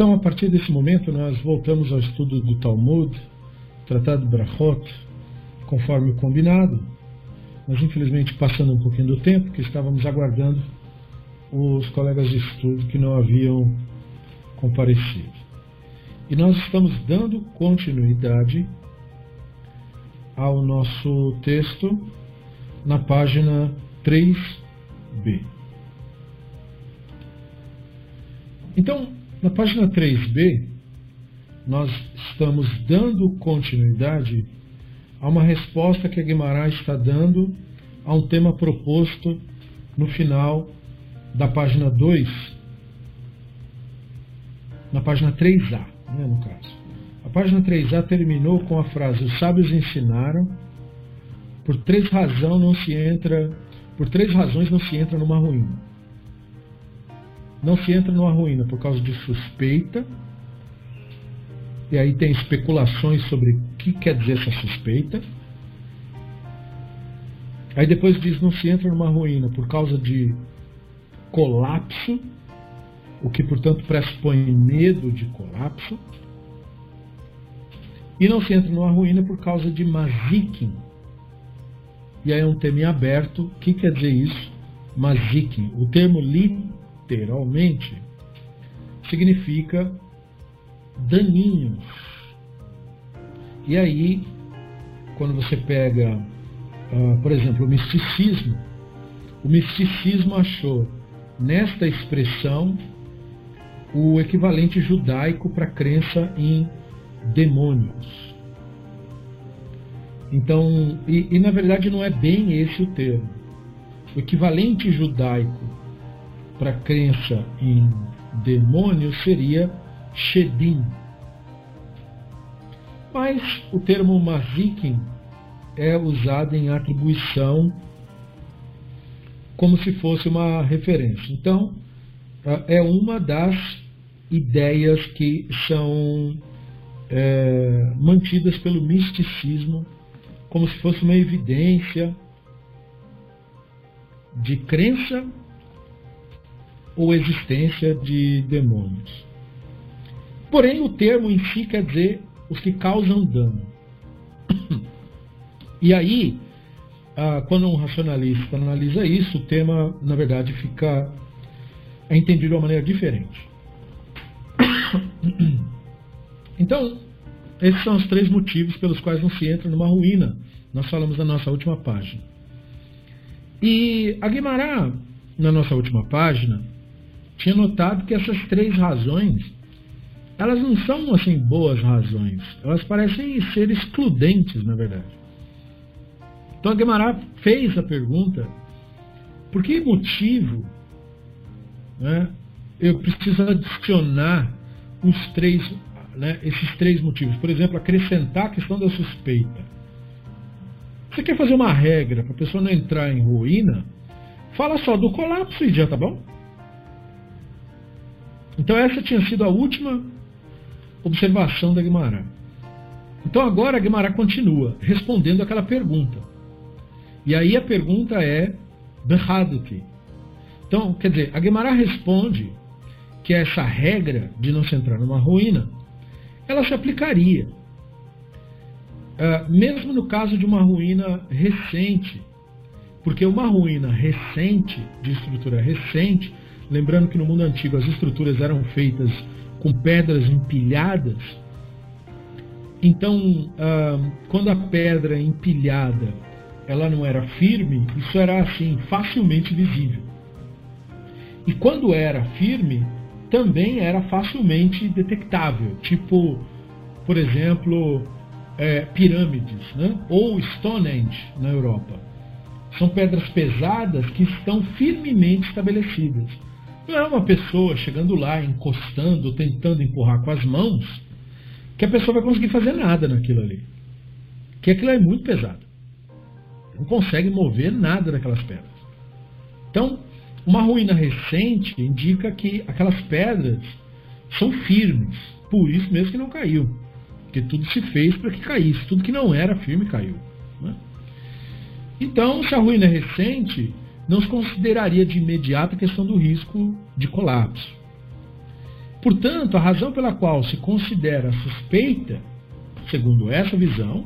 Então, a partir desse momento, nós voltamos ao estudo do Talmud, Tratado Brachot, conforme o combinado. Nós, infelizmente, passando um pouquinho do tempo, que estávamos aguardando os colegas de estudo que não haviam comparecido. E nós estamos dando continuidade ao nosso texto na página 3b. Então, na página 3b, nós estamos dando continuidade a uma resposta que a Guimarães está dando a um tema proposto no final da página 2, na página 3A, né, no caso. A página 3A terminou com a frase: Os sábios ensinaram, por três razões não se entra, por três razões não se entra numa ruína. Não se entra numa ruína por causa de suspeita, e aí tem especulações sobre o que quer dizer essa suspeita. Aí depois diz não se entra numa ruína por causa de colapso, o que portanto pressupõe medo de colapso. E não se entra numa ruína por causa de mazikin. E aí é um termo aberto. O que quer dizer isso? Mazikin. O termo literalmente significa daninhos. E aí, quando você pega, uh, por exemplo, o misticismo, o misticismo achou nesta expressão o equivalente judaico para a crença em demônios. Então, e, e, na verdade não é bem esse o termo. O equivalente judaico para a crença em demônios seria Shedim. Mas o termo Mazikin é usado em atribuição como se fosse uma referência. Então, é uma das ideias que são é, mantidas pelo misticismo como se fosse uma evidência de crença ou existência de demônios. Porém, o termo em si quer dizer os que causam dano. E aí, quando um racionalista analisa isso, o tema, na verdade, fica é entendido de uma maneira diferente. Então, esses são os três motivos pelos quais não se entra numa ruína. Nós falamos na nossa última página. E a Guimarães, na nossa última página, tinha notado que essas três razões, elas não são assim boas razões. Elas parecem ser excludentes, na verdade. Então Guimarães fez a pergunta: por que motivo né, eu preciso adicionar os três né, esses três motivos. Por exemplo, acrescentar a questão da suspeita. Você quer fazer uma regra para a pessoa não entrar em ruína? Fala só do colapso e já tá bom? Então essa tinha sido a última observação da Guimarães. Então agora a Guimarães continua respondendo aquela pergunta. E aí a pergunta é Behaduki. Então, quer dizer, a Guimarães responde que essa regra de não se entrar numa ruína ela se aplicaria. Uh, mesmo no caso de uma ruína recente, porque uma ruína recente, de estrutura recente, lembrando que no mundo antigo as estruturas eram feitas com pedras empilhadas, então uh, quando a pedra empilhada ela não era firme, isso era assim facilmente visível. E quando era firme, também era facilmente detectável, tipo, por exemplo, é, pirâmides, né? ou Stonehenge na Europa. São pedras pesadas que estão firmemente estabelecidas. Não é uma pessoa chegando lá, encostando, tentando empurrar com as mãos, que a pessoa vai conseguir fazer nada naquilo ali. Que aquilo é muito pesado. Não consegue mover nada daquelas pedras. Então, uma ruína recente indica que aquelas pedras são firmes, por isso mesmo que não caiu. Porque tudo se fez para que caísse, tudo que não era firme caiu. Né? Então, se a ruína é recente, não se consideraria de imediato a questão do risco de colapso. Portanto, a razão pela qual se considera suspeita, segundo essa visão,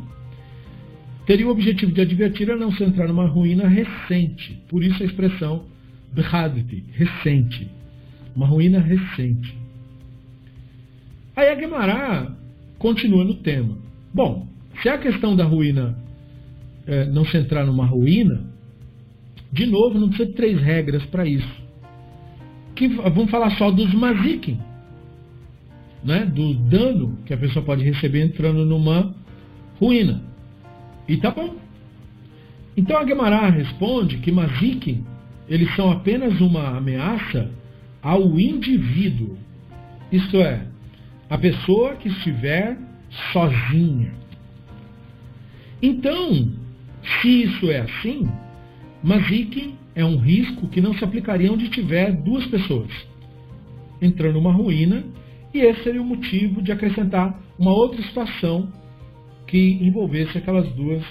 teria o objetivo de advertir a não se entrar numa ruína recente. Por isso a expressão Bhaditi, recente. Uma ruína recente. Aí a Gemara continua no tema. Bom, se a questão da ruína é, não se entrar numa ruína, de novo, não precisa de três regras para isso. Que, vamos falar só dos mazikim, né? do dano que a pessoa pode receber entrando numa ruína. E tá bom. Então a Gemara responde que mazikim eles são apenas uma ameaça ao indivíduo. Isto é, a pessoa que estiver sozinha. Então, se isso é assim, Mazik é um risco que não se aplicaria onde tiver duas pessoas entrando numa ruína, e esse seria o motivo de acrescentar uma outra situação que envolvesse aquelas duas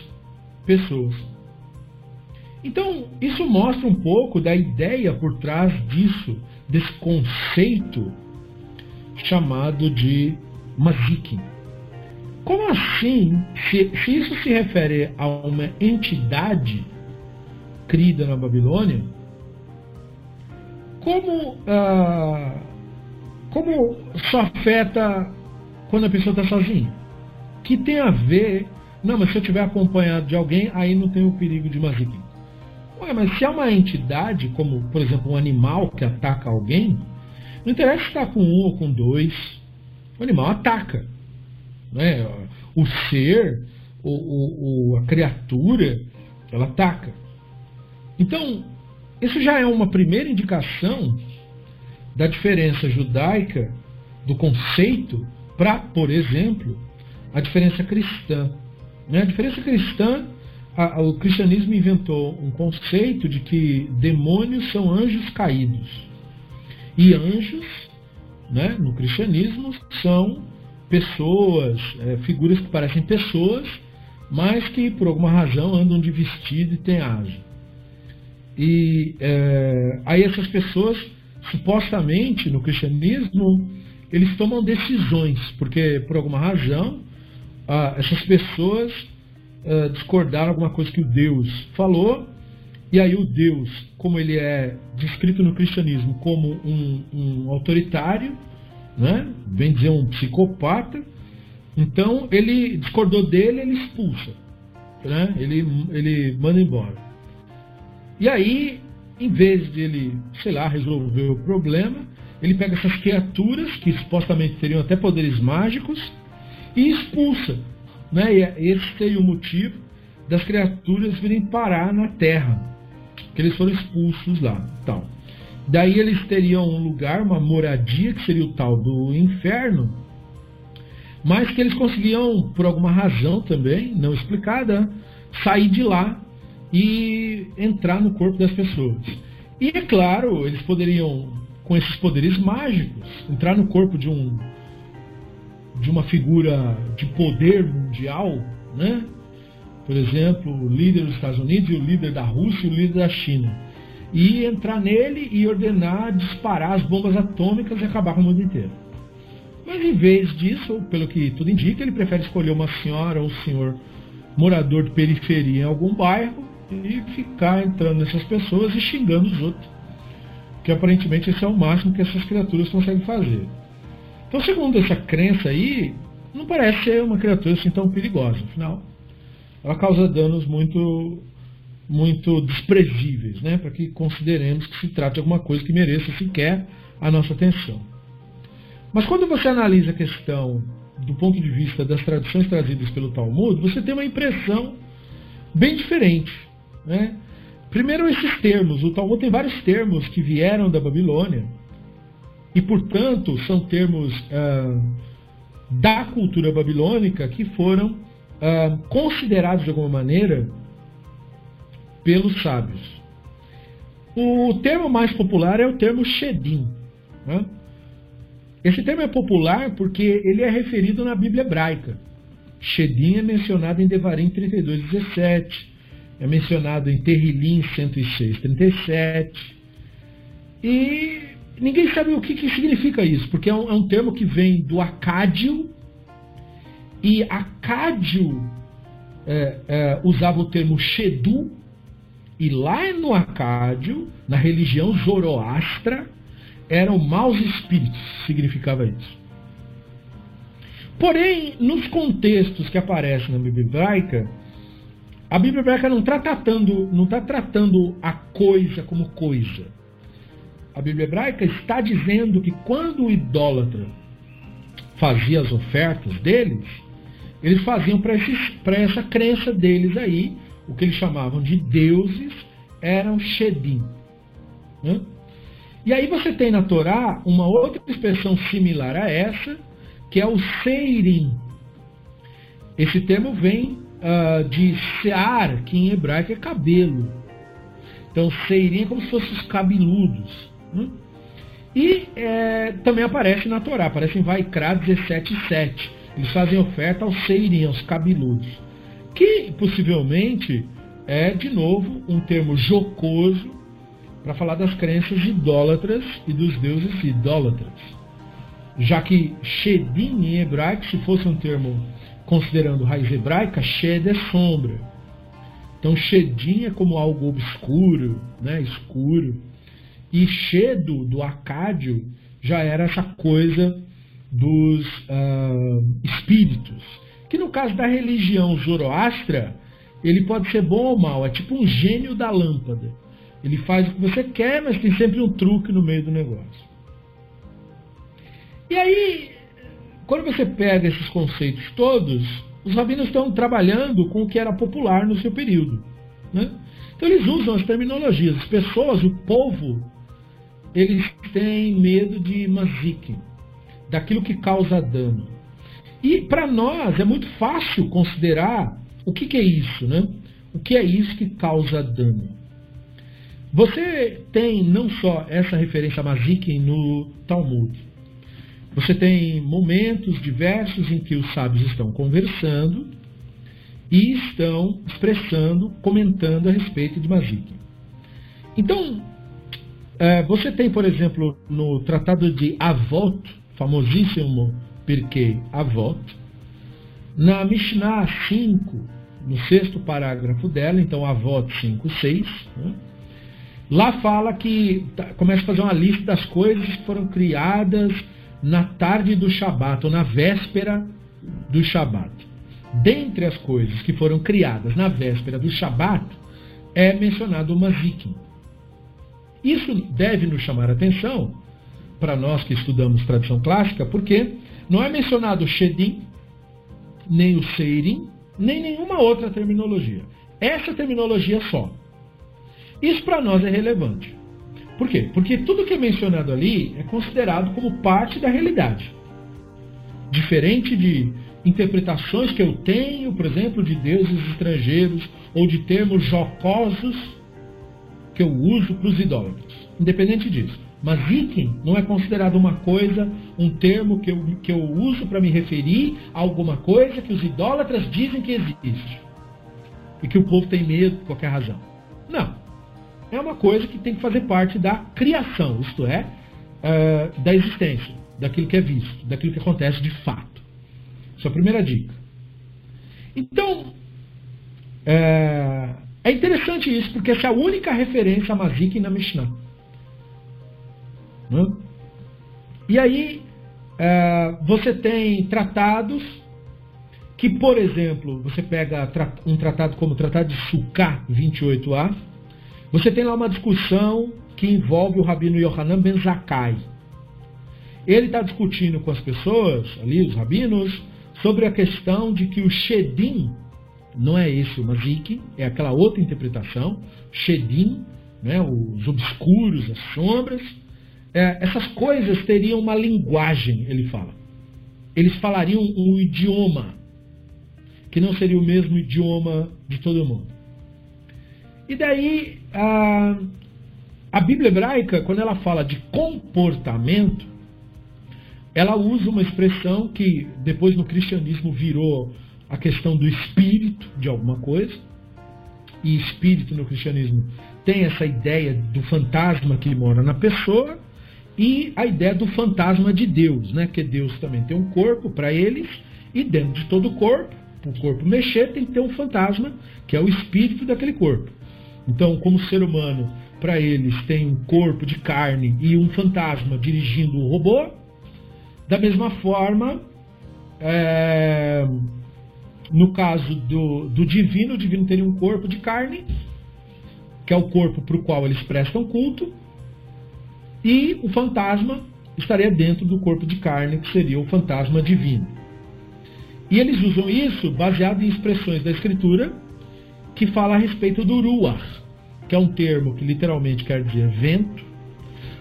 pessoas. Então, isso mostra um pouco da ideia por trás disso, desse conceito chamado de Mazikin. Como assim, se, se, isso se refere a uma entidade crida na Babilônia, como, ah, como isso afeta quando a pessoa está sozinha? Que tem a ver. Não, mas se eu estiver acompanhado de alguém, aí não tem o perigo de Mazikin. Ué, mas se é uma entidade, como por exemplo um animal que ataca alguém, não interessa se está com um ou com dois, o animal ataca. Né? O ser, o, o, a criatura, ela ataca. Então, isso já é uma primeira indicação da diferença judaica do conceito para, por exemplo, a diferença cristã. Né? A diferença cristã, o cristianismo inventou um conceito de que demônios são anjos caídos. E anjos, né, no cristianismo, são pessoas, é, figuras que parecem pessoas, mas que por alguma razão andam de vestido e têm asa. E é, aí essas pessoas, supostamente no cristianismo, eles tomam decisões, porque por alguma razão ah, essas pessoas ah, discordaram alguma coisa que o Deus falou, e aí o Deus, como ele é descrito no cristianismo como um, um autoritário, né? bem dizer um psicopata, então ele discordou dele, ele expulsa, né? ele, ele manda embora. E aí, em vez de ele, sei lá, resolver o problema, ele pega essas criaturas, que supostamente teriam até poderes mágicos, e expulsa. Né? E esse seria o motivo das criaturas virem parar na Terra que eles foram expulsos lá. Então, daí eles teriam um lugar, uma moradia, que seria o tal do inferno, mas que eles conseguiam, por alguma razão também, não explicada, sair de lá e entrar no corpo das pessoas. E é claro, eles poderiam, com esses poderes mágicos, entrar no corpo de um de uma figura de poder mundial, né? por exemplo, o líder dos Estados Unidos, o líder da Rússia o líder da China. E entrar nele e ordenar disparar as bombas atômicas e acabar com o mundo inteiro. Mas em vez disso, pelo que tudo indica, ele prefere escolher uma senhora ou um senhor morador de periferia em algum bairro e ficar entrando nessas pessoas e xingando os outros. Que aparentemente esse é o máximo que essas criaturas conseguem fazer. Então, segundo essa crença aí, não parece ser uma criatura assim tão perigosa. Afinal, ela causa danos muito muito desprezíveis, né, para que consideremos que se trata de alguma coisa que mereça sequer a nossa atenção. Mas quando você analisa a questão do ponto de vista das traduções trazidas pelo Talmud, você tem uma impressão bem diferente. Né? Primeiro, esses termos. O Talmud tem vários termos que vieram da Babilônia e, portanto, são termos ah, da cultura babilônica que foram uh, considerados de alguma maneira pelos sábios. O termo mais popular é o termo Shedim. Né? Esse termo é popular porque ele é referido na Bíblia hebraica. Shedim é mencionado em Devarim 32, 17, é mencionado em Terrilim 106, 37. E Ninguém sabe o que, que significa isso, porque é um, é um, termo que vem do acádio, e acádio é, é, usava o termo Shedu, e lá no Acádio, na religião Zoroastra, eram maus espíritos, significava isso. Porém, nos contextos que aparecem na Bíblia hebraica, a Bíblia hebraica não está tratando, não está tratando a coisa como coisa. A Bíblia hebraica está dizendo que quando o idólatra fazia as ofertas deles, eles faziam para essa crença deles aí, o que eles chamavam de deuses, eram Shedim. Né? E aí você tem na Torá uma outra expressão similar a essa, que é o Seirim. Esse termo vem uh, de Sear, que em hebraico é cabelo. Então, Seirim é como se fossem os cabeludos. Né? E é, também aparece na Torá, aparece em Vaikra 17,7. Eles fazem oferta aos Seirim, aos cabeludos. Que possivelmente é, de novo, um termo jocoso para falar das crenças idólatras e dos deuses idólatras. Já que Shedim em hebraico, se fosse um termo considerando raiz hebraica, Shed é sombra. Então Shedim é como algo obscuro, né, escuro. E Shedo, do Acádio, já era essa coisa dos uh, espíritos. Que no caso da religião zoroastra, ele pode ser bom ou mal, é tipo um gênio da lâmpada. Ele faz o que você quer, mas tem sempre um truque no meio do negócio. E aí, quando você pega esses conceitos todos, os rabinos estão trabalhando com o que era popular no seu período. Né? Então eles usam as terminologias. As pessoas, o povo, eles têm medo de mazik, daquilo que causa dano. E para nós é muito fácil considerar o que, que, é isso, né? O que é isso que causa dano? Você tem não só essa referência a Mazik no Talmud, você tem momentos diversos em que os sábios estão conversando e estão expressando, comentando a respeito de Mazik. Então, é, você tem, por exemplo, no Tratado de Avot, famosíssimo Pirkei Avot, na Mishnah 5, no sexto parágrafo dela, então Avot 5, 6, né? lá fala que tá, começa a fazer uma lista das coisas que foram criadas na tarde do Shabat, ou na véspera do Shabat. Dentre as coisas que foram criadas na véspera do Shabat, é mencionado o Mazikim. Isso deve nos chamar a atenção, para nós que estudamos tradição clássica, porque não é mencionado o Shedim, nem o Seirim, nem nenhuma outra terminologia. Essa terminologia só. Isso para nós é relevante. Por quê? Porque tudo que é mencionado ali é considerado como parte da realidade. Diferente de interpretações que eu tenho, por exemplo, de deuses estrangeiros ou de termos jocosos que eu uso para os idólatras. Independente disso. Mas item não é considerado uma coisa, um termo que eu, que eu uso para me referir a alguma coisa que os idólatras dizem que existe. E que o povo tem medo por qualquer razão. Não. É uma coisa que tem que fazer parte da criação, isto é, uh, da existência, daquilo que é visto, daquilo que acontece de fato. Essa é a primeira dica. Então, é, é interessante isso, porque essa é a única referência a Mazik na Mishnah. E aí é, você tem tratados que, por exemplo, você pega um tratado como o Tratado de Sukkah 28a, você tem lá uma discussão que envolve o Rabino Yohanan Ben Zakkai. Ele está discutindo com as pessoas, ali, os rabinos, sobre a questão de que o Shedim, não é esse o Mazik, é aquela outra interpretação, Shedim, né, os obscuros, as sombras, é, essas coisas teriam uma linguagem, ele fala. Eles falariam um idioma, que não seria o mesmo idioma de todo mundo. E daí, a, a Bíblia hebraica, quando ela fala de comportamento, ela usa uma expressão que depois no cristianismo virou a questão do espírito de alguma coisa. E espírito no cristianismo tem essa ideia do fantasma que mora na pessoa e a ideia do fantasma de Deus, né? Que Deus também tem um corpo para eles e dentro de todo o corpo, o corpo mexer, tem que ter um fantasma, que é o espírito daquele corpo. Então, como ser humano, para eles tem um corpo de carne e um fantasma dirigindo o robô, da mesma forma, é, no caso do, do divino, o divino teria um corpo de carne, que é o corpo para o qual eles prestam culto, e o fantasma estaria dentro do corpo de carne, que seria o fantasma divino. E eles usam isso baseado em expressões da Escritura que fala a respeito do Ruach, que é um termo que literalmente quer dizer vento,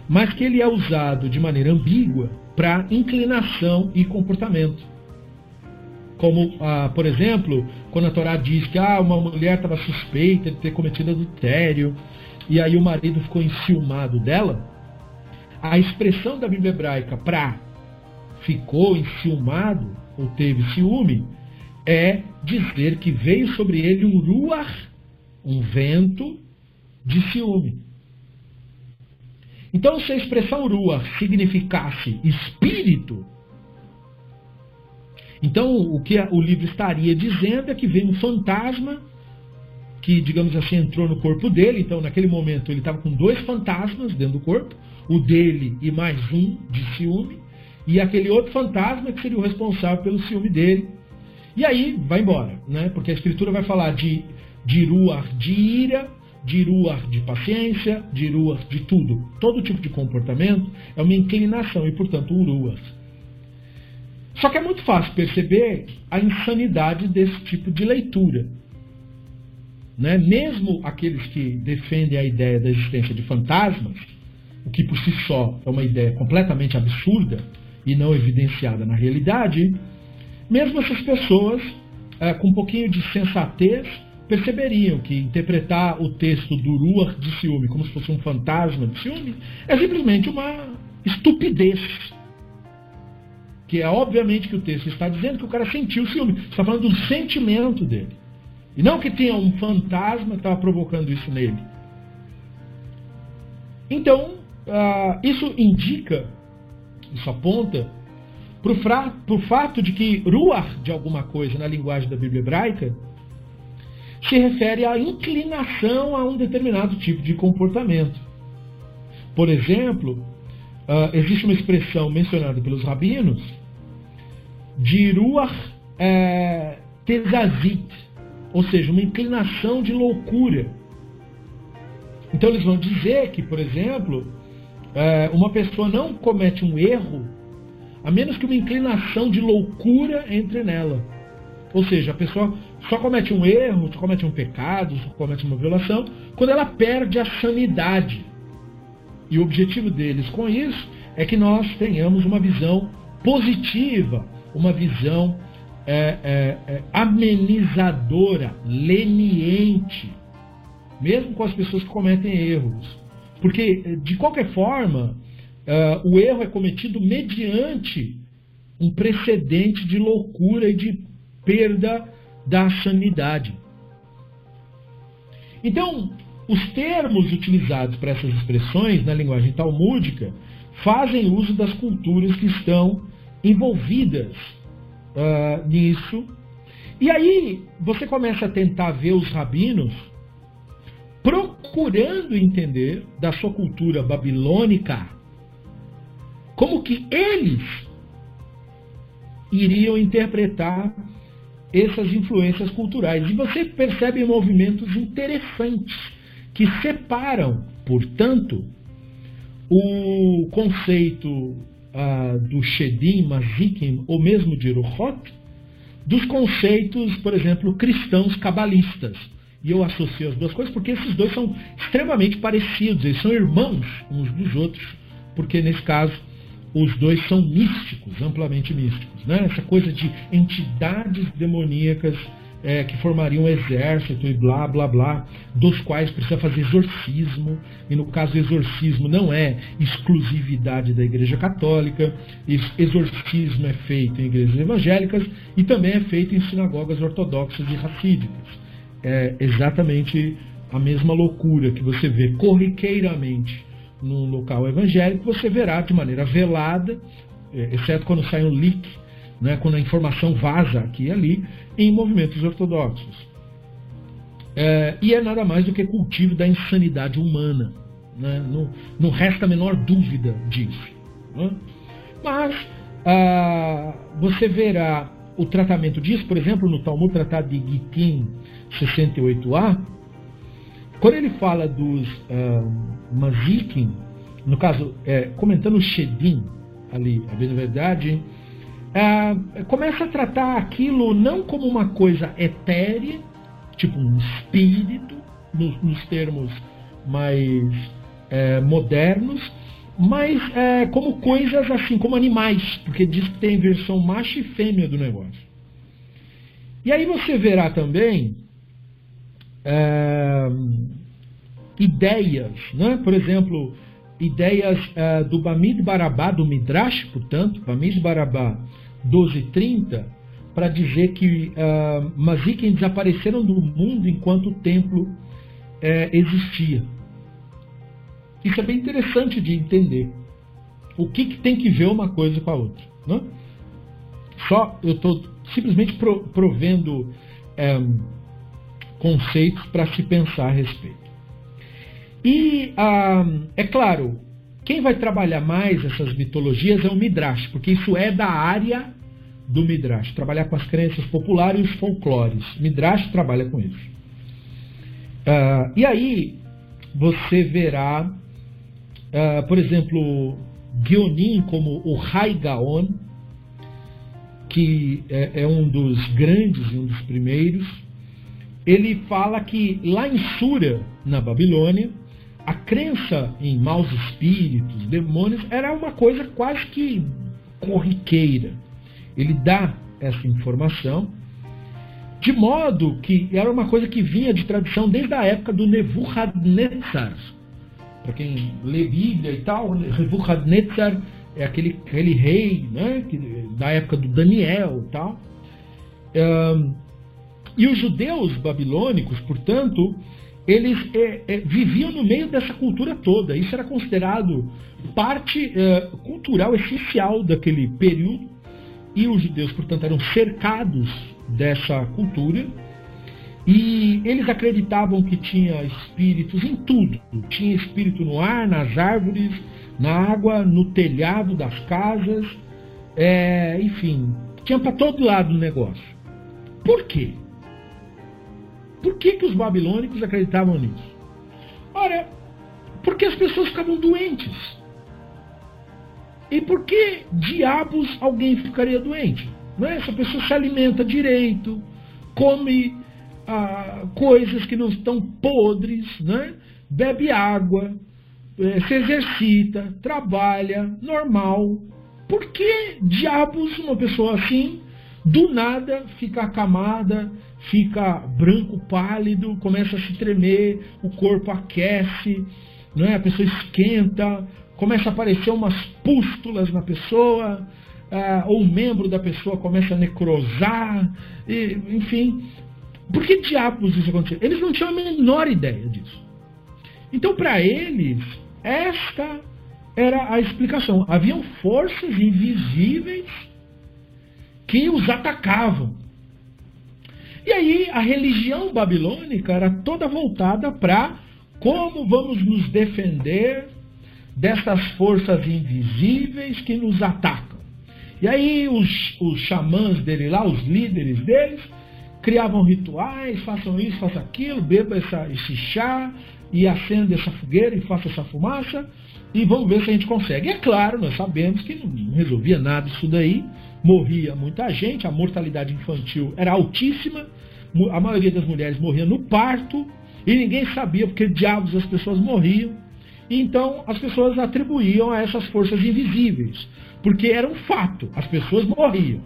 mas que ele é usado de maneira ambígua para inclinação e comportamento. Como, ah, por exemplo, quando a Torá diz que ah, uma mulher estava suspeita de ter cometido adultério, e aí o marido ficou enciumado dela, a expressão da Bíblia hebraica para ficou enciumado ou teve ciúme é dizer que veio sobre ele um ruach, um vento de ciúme. Então, se a expressão ruach significasse espírito, então o que o livro estaria dizendo é que veio um fantasma que, digamos assim, entrou no corpo dele. Então, naquele momento, ele estava com dois fantasmas dentro do corpo o dele e mais um de ciúme, e aquele outro fantasma que seria o responsável pelo ciúme dele. E aí vai embora, né? Porque a escritura vai falar de, de ruar de ira, de ruar de paciência, de ruar de tudo. Todo tipo de comportamento é uma inclinação e, portanto, uruas. Só que é muito fácil perceber a insanidade desse tipo de leitura. Né? Mesmo aqueles que defendem a ideia da existência de fantasmas, o que por si só é uma ideia completamente absurda e não evidenciada na realidade, mesmo essas pessoas, é, com um pouquinho de sensatez, perceberiam que interpretar o texto do Ruach de ciúme como se fosse um fantasma de ciúme é simplesmente uma estupidez. Que é obviamente que o texto está dizendo que o cara sentiu ciúme. Está falando do sentimento dele. E não que tinha um fantasma que estava provocando isso nele. Então, ah, isso indica, isso aponta para o fato de que ruar de alguma coisa na linguagem da Bíblia hebraica se refere à inclinação a um determinado tipo de comportamento. Por exemplo, uh, existe uma expressão mencionada pelos rabinos de ruach é, ou seja, uma inclinação de loucura. Então eles vão dizer que, por exemplo, é, uma pessoa não comete um erro a menos que uma inclinação de loucura entre nela. Ou seja, a pessoa só comete um erro, só comete um pecado, só comete uma violação quando ela perde a sanidade. E o objetivo deles com isso é que nós tenhamos uma visão positiva, uma visão é, é, é, amenizadora, leniente, mesmo com as pessoas que cometem erros. Porque, de qualquer forma, uh, o erro é cometido mediante um precedente de loucura e de perda da sanidade. Então, os termos utilizados para essas expressões na linguagem talmúdica fazem uso das culturas que estão envolvidas uh, nisso. E aí você começa a tentar ver os rabinos procurando entender da sua cultura babilônica como que eles iriam interpretar essas influências culturais. E você percebe movimentos interessantes que separam, portanto, o conceito ah, do Shedim, Mazikim, ou mesmo de Ruchot, dos conceitos, por exemplo, cristãos cabalistas. E eu associo as duas coisas porque esses dois são extremamente parecidos, eles são irmãos uns dos outros, porque nesse caso os dois são místicos, amplamente místicos. Né? Essa coisa de entidades demoníacas é, que formariam um exército e blá blá blá, dos quais precisa fazer exorcismo, e no caso exorcismo não é exclusividade da Igreja Católica, exorcismo é feito em igrejas evangélicas e também é feito em sinagogas ortodoxas e racídicas é exatamente a mesma loucura que você vê corriqueiramente num local evangélico, você verá de maneira velada, é, exceto quando sai um leak, né, quando a informação vaza aqui e ali, em movimentos ortodoxos. É, e é nada mais do que cultivo da insanidade humana. Né? Não, não resta a menor dúvida disso. Né? Mas ah, você verá o tratamento disso, por exemplo, no Talmud Tratado de Gitin 68a, quando ele fala dos uh, Mazikin, no caso, é, comentando o Shedim, ali, a bem verdade, uh, começa a tratar aquilo não como uma coisa etérea, tipo um espírito, nos, nos termos mais é, modernos, mas é, como coisas assim, como animais, porque diz que tem versão macho e fêmea do negócio. E aí você verá também é, ideias, né? por exemplo, ideias é, do Bamid Barabá, do Midrash, portanto, Bamid Barabá 1230, para dizer que é, desapareceram do mundo enquanto o templo é, existia. Isso é bem interessante de entender. O que, que tem que ver uma coisa com a outra. Né? Só eu estou simplesmente provendo é, conceitos para se pensar a respeito. E ah, é claro, quem vai trabalhar mais essas mitologias é o Midrash, porque isso é da área do Midrash, trabalhar com as crenças populares e os folclores. Midrash trabalha com isso. Uh, e aí você verá, uh, por exemplo, Guionin como o Gaon, que é, é um dos grandes e um dos primeiros, ele fala que lá em Sura, na Babilônia, a crença em maus espíritos, demônios, era uma coisa quase que corriqueira. Ele dá essa informação, de modo que era uma coisa que vinha de tradição desde a época do Nebuchadnezzar. Para quem lê Bíblia e tal, Nebuchadnezzar é aquele, aquele rei né, da época do Daniel e tal. Um, e os judeus babilônicos, portanto, eles é, é, viviam no meio dessa cultura toda. Isso era considerado parte é, cultural essencial daquele período. E os judeus, portanto, eram cercados dessa cultura. E eles acreditavam que tinha espíritos em tudo. Tinha espírito no ar, nas árvores, na água, no telhado das casas. É, enfim, tinha para todo lado o negócio. Por quê? Por que, que os babilônicos acreditavam nisso? Ora, porque as pessoas ficavam doentes. E por que diabos alguém ficaria doente? Não é? Essa pessoa se alimenta direito, come ah, coisas que não estão podres, né? bebe água, eh, se exercita, trabalha, normal. Por que diabos uma pessoa assim, do nada, fica acamada, fica branco, pálido, começa a se tremer, o corpo aquece, não é? a pessoa esquenta, começa a aparecer umas pústulas na pessoa, ah, ou um membro da pessoa começa a necrosar, e, enfim. Por que diabos isso aconteceu? Eles não tinham a menor ideia disso. Então, para eles, esta era a explicação. Haviam forças invisíveis que os atacavam. E aí a religião babilônica era toda voltada para como vamos nos defender dessas forças invisíveis que nos atacam. E aí os, os xamãs dele lá, os líderes deles, criavam rituais, façam isso, façam aquilo, beba essa, esse chá e acenda essa fogueira e faça essa fumaça e vamos ver se a gente consegue. E é claro, nós sabemos que não resolvia nada isso daí, morria muita gente, a mortalidade infantil era altíssima, a maioria das mulheres morria no parto e ninguém sabia porque diabos as pessoas morriam. Então as pessoas atribuíam a essas forças invisíveis, porque era um fato, as pessoas morriam.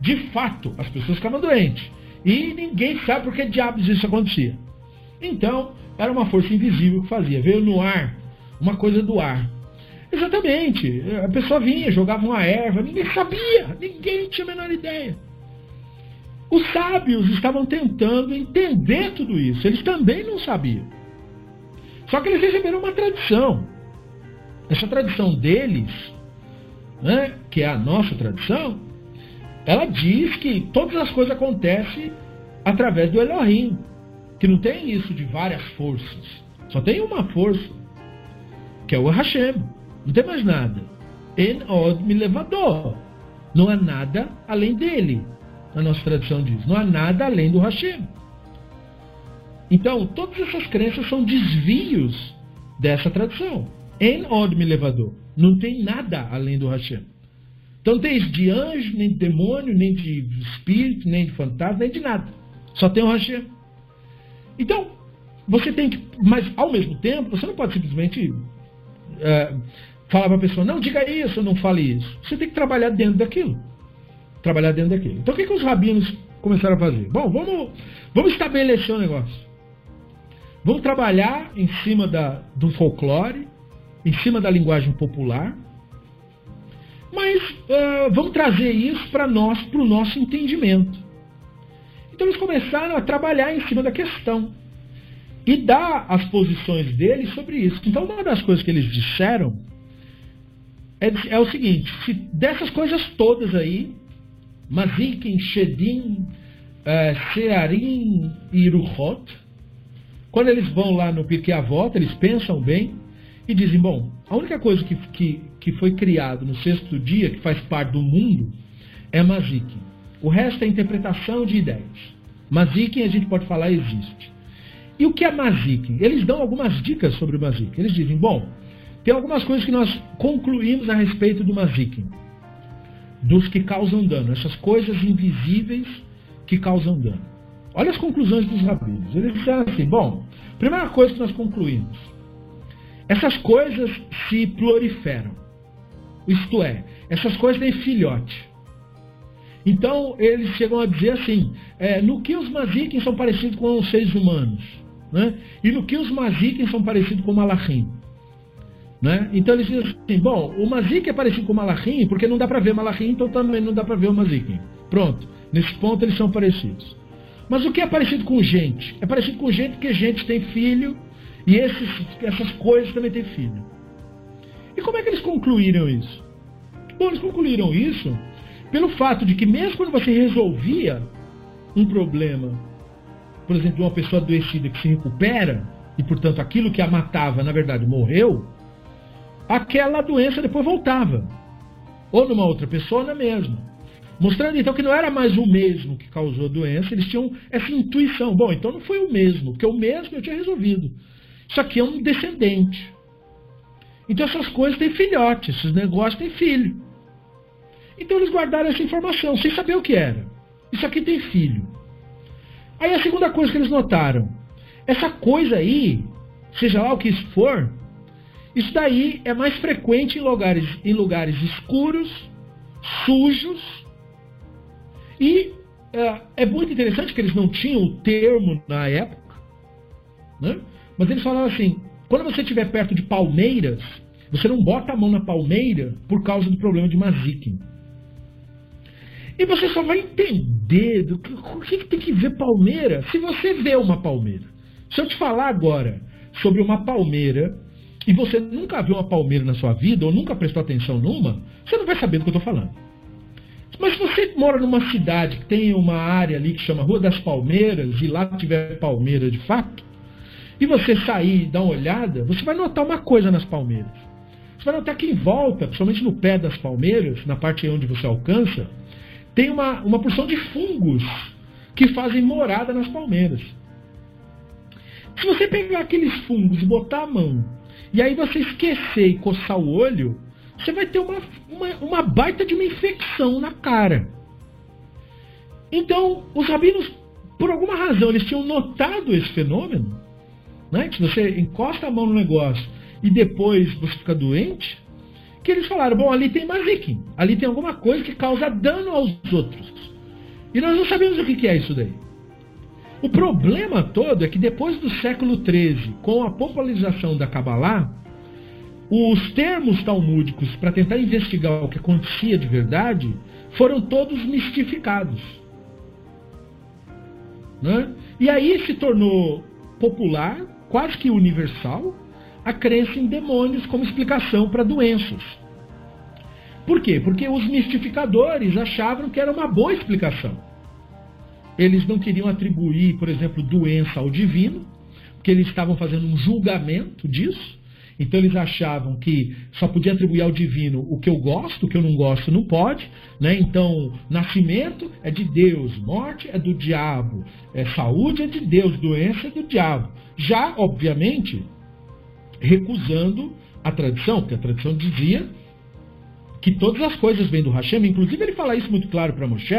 De fato, as pessoas ficavam doentes. E ninguém sabe por que diabos isso acontecia. Então, era uma força invisível que fazia. Veio no ar, uma coisa do ar. Exatamente. A pessoa vinha, jogava uma erva, ninguém sabia, ninguém tinha a menor ideia. Os sábios estavam tentando entender tudo isso, eles também não sabiam. Só que eles receberam uma tradição. Essa tradição deles, né, que é a nossa tradição, ela diz que todas as coisas acontecem através do Elohim, que não tem isso de várias forças, só tem uma força, que é o Hashem, não tem mais nada. En od milevador, não há nada além dele, a nossa tradição diz, não há nada além do Hashem. Então, todas essas crenças são desvios dessa tradição. En od milevador, não tem nada além do Hashem. Então, tem de anjo, nem de demônio, nem de espírito, nem de fantasma, nem de nada. Só tem o Hashem. Então, você tem que. Mas, ao mesmo tempo, você não pode simplesmente é, falar para a pessoa: não, diga isso, não fale isso. Você tem que trabalhar dentro daquilo. Trabalhar dentro daquilo. Então, o que, que os rabinos começaram a fazer? Bom, vamos, vamos estabelecer o um negócio. Vamos trabalhar em cima da, do folclore, em cima da linguagem popular mas uh, vamos trazer isso para nós, para o nosso entendimento. Então eles começaram a trabalhar em cima da questão e dar as posições deles sobre isso. Então uma das coisas que eles disseram é, é o seguinte: se dessas coisas todas aí, Mazikin, Shedim, uh, Searim e Iruhot, quando eles vão lá no Pirkei Avot, eles pensam bem e dizem: bom, a única coisa que, que, que foi criado no sexto dia, que faz parte do mundo, é Mazikin. O resto é interpretação de ideias. Mazikin, a gente pode falar, existe. E o que é Mazikin? Eles dão algumas dicas sobre o Mazikin. Eles dizem: bom, tem algumas coisas que nós concluímos a respeito do Mazikin, dos que causam dano, essas coisas invisíveis que causam dano. Olha as conclusões dos rabinos. Eles disseram assim: bom, primeira coisa que nós concluímos essas coisas se proliferam. Isto é, essas coisas têm filhote. Então, eles chegam a dizer assim: é, no que os Mazikim são parecidos com os seres humanos? Né? E no que os Mazikim são parecidos com o Malachim? Né? Então, eles dizem assim: bom, o Mazik é parecido com o Malachim porque não dá para ver Malachim, então também não dá para ver o Mazikim. Pronto, nesse ponto eles são parecidos. Mas o que é parecido com gente? É parecido com gente porque gente tem filho e esses, essas coisas também têm filho. E como é que eles concluíram isso? Bom, eles concluíram isso pelo fato de que mesmo quando você resolvia um problema, por exemplo, de uma pessoa adoecida que se recupera, e portanto aquilo que a matava, na verdade, morreu, aquela doença depois voltava. Ou numa outra pessoa na mesma. Mostrando então que não era mais o mesmo que causou a doença, eles tinham essa intuição. Bom, então não foi o mesmo, porque o mesmo eu tinha resolvido. Isso aqui é um descendente. Então essas coisas têm filhote, esses negócios têm filho. Então eles guardaram essa informação, sem saber o que era. Isso aqui tem filho. Aí a segunda coisa que eles notaram, essa coisa aí, seja lá o que isso for, isso daí é mais frequente em lugares, em lugares escuros, sujos, e é, é muito interessante que eles não tinham o termo na época, né? Mas eles falaram assim: quando você estiver perto de palmeiras, você não bota a mão na palmeira por causa do problema de Mazikin. E você só vai entender do que, o que, que tem que ver palmeira se você vê uma palmeira. Se eu te falar agora sobre uma palmeira e você nunca viu uma palmeira na sua vida ou nunca prestou atenção numa, você não vai saber do que eu estou falando. Mas se você mora numa cidade que tem uma área ali que chama Rua das Palmeiras e lá tiver palmeira de fato, e você sair e dar uma olhada, você vai notar uma coisa nas palmeiras. Você vai notar que em volta, principalmente no pé das palmeiras, na parte onde você alcança, tem uma, uma porção de fungos que fazem morada nas palmeiras. Se você pegar aqueles fungos e botar a mão, e aí você esquecer e coçar o olho, você vai ter uma, uma, uma baita de uma infecção na cara. Então, os rabinos, por alguma razão, eles tinham notado esse fenômeno né? que você encosta a mão no negócio e depois você fica doente, que eles falaram, bom, ali tem mazikin, ali tem alguma coisa que causa dano aos outros. E nós não sabemos o que é isso daí. O problema todo é que depois do século XIII, com a popularização da Kabbalah, os termos talmúdicos para tentar investigar o que acontecia de verdade foram todos mistificados. Né? E aí se tornou popular quase que universal, a crença em demônios como explicação para doenças. Por quê? Porque os mistificadores achavam que era uma boa explicação. Eles não queriam atribuir, por exemplo, doença ao divino, porque eles estavam fazendo um julgamento disso. Então eles achavam que só podia atribuir ao divino o que eu gosto, o que eu não gosto não pode. Né? Então, nascimento é de Deus, morte é do diabo, é, saúde é de Deus, doença é do diabo. Já, obviamente, recusando a tradição, porque a tradição dizia que todas as coisas vêm do Hashem, inclusive ele fala isso muito claro para Moshe.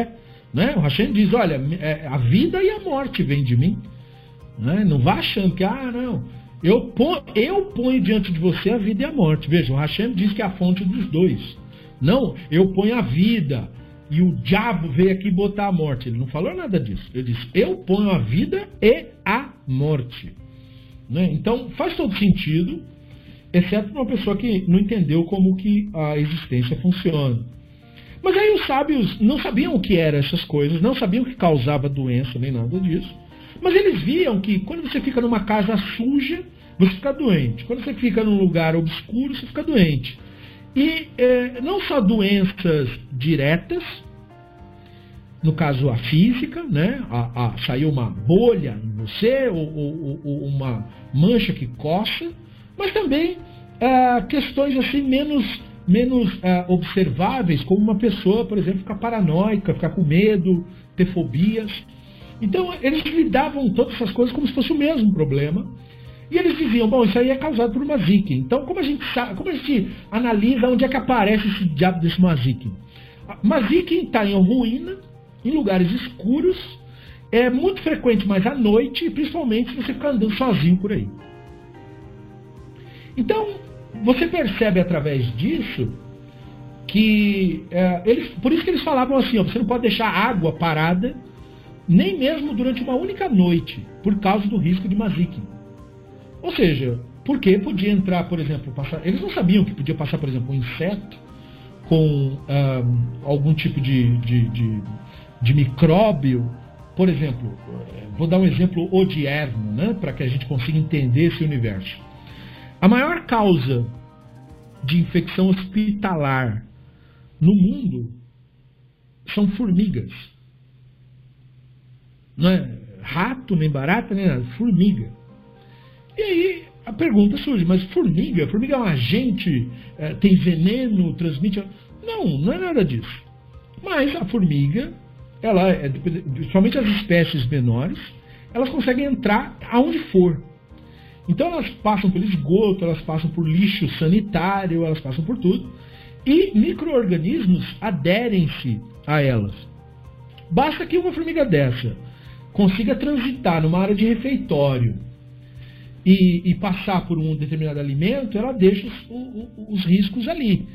Né? O Hashem diz: olha, é, a vida e a morte vêm de mim. Né? Não vá achando que, ah, não, eu ponho, eu ponho diante de você a vida e a morte. Veja, o Hashem diz que é a fonte dos dois. Não, eu ponho a vida e o diabo veio aqui botar a morte. Ele não falou nada disso. Ele disse, eu ponho a vida e a morte. Né? Então faz todo sentido, exceto para uma pessoa que não entendeu como que a existência funciona. Mas aí os sábios não sabiam o que eram essas coisas, não sabiam o que causava doença nem nada disso. Mas eles viam que quando você fica numa casa suja, você fica doente. Quando você fica num lugar obscuro, você fica doente. E é, não só doenças diretas, no caso a física, né? A, a, saiu uma bolha em você, ou, ou, ou uma mancha que coça, mas também é, questões assim menos, menos é, observáveis, como uma pessoa, por exemplo, ficar paranoica, ficar com medo, ter fobias. Então, eles lidavam todas essas coisas como se fosse o mesmo problema. E eles diziam, bom, isso aí é causado por uma zique. Então, como a gente sabe, como a gente analisa onde é que aparece esse diabo desse mazique? Mazique está em ruína, em lugares escuros, é muito frequente mais à noite, principalmente se você ficar andando sozinho por aí. Então, você percebe através disso que é, eles, por isso que eles falavam assim, ó, você não pode deixar água parada nem mesmo durante uma única noite, por causa do risco de mazique. Ou seja, porque podia entrar, por exemplo, passar, eles não sabiam que podia passar, por exemplo, um inseto com um, algum tipo de, de, de, de, micróbio. Por exemplo, vou dar um exemplo odierno, né, para que a gente consiga entender esse universo. A maior causa de infecção hospitalar no mundo são formigas. Não é rato, nem barata, nem nada, formiga. E aí a pergunta surge, mas formiga? Formiga é um agente, é, tem veneno, transmite. Não, não é nada disso. Mas a formiga, ela, é, principalmente as espécies menores, elas conseguem entrar aonde for. Então elas passam pelo esgoto, elas passam por lixo sanitário, elas passam por tudo. E micro-organismos aderem-se a elas. Basta que uma formiga dessa consiga transitar numa área de refeitório e, e passar por um determinado alimento, ela deixa os, os riscos ali.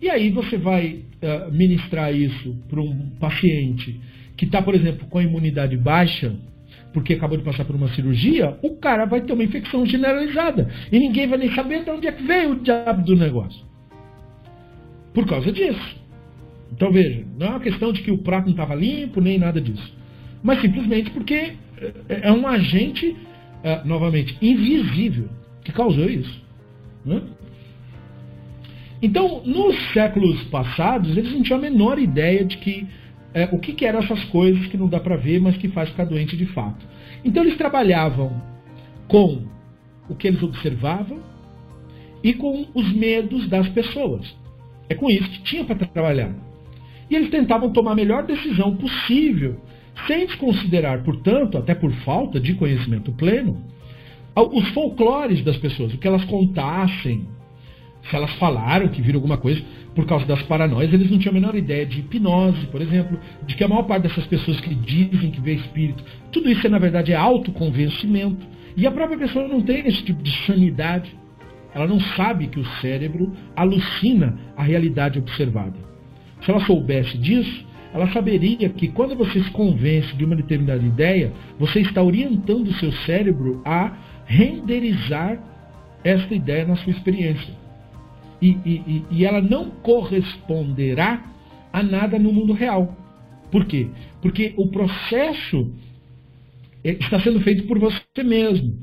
E aí você vai uh, ministrar isso para um paciente que está, por exemplo, com a imunidade baixa, porque acabou de passar por uma cirurgia, o cara vai ter uma infecção generalizada. E ninguém vai nem saber de onde é que veio o diabo do negócio. Por causa disso. Então veja, não é uma questão de que o prato não estava limpo, nem nada disso mas simplesmente porque é, é um agente, é, novamente, invisível que causou isso. Né? Então, nos séculos passados, eles não tinham a menor ideia de que é, o que, que eram essas coisas que não dá para ver, mas que faz ficar doente de fato. Então, eles trabalhavam com o que eles observavam e com os medos das pessoas. É com isso que tinha para trabalhar. E eles tentavam tomar a melhor decisão possível sem desconsiderar, portanto, até por falta de conhecimento pleno, os folclores das pessoas, o que elas contassem, se elas falaram que viram alguma coisa por causa das paranoias, eles não tinham a menor ideia de hipnose, por exemplo, de que a maior parte dessas pessoas que dizem que vê espírito, tudo isso na verdade é autoconvencimento. E a própria pessoa não tem esse tipo de sanidade. Ela não sabe que o cérebro alucina a realidade observada. Se ela soubesse disso, ela saberia que quando você se convence de uma determinada ideia, você está orientando o seu cérebro a renderizar esta ideia na sua experiência. E, e, e ela não corresponderá a nada no mundo real. Por quê? Porque o processo está sendo feito por você mesmo.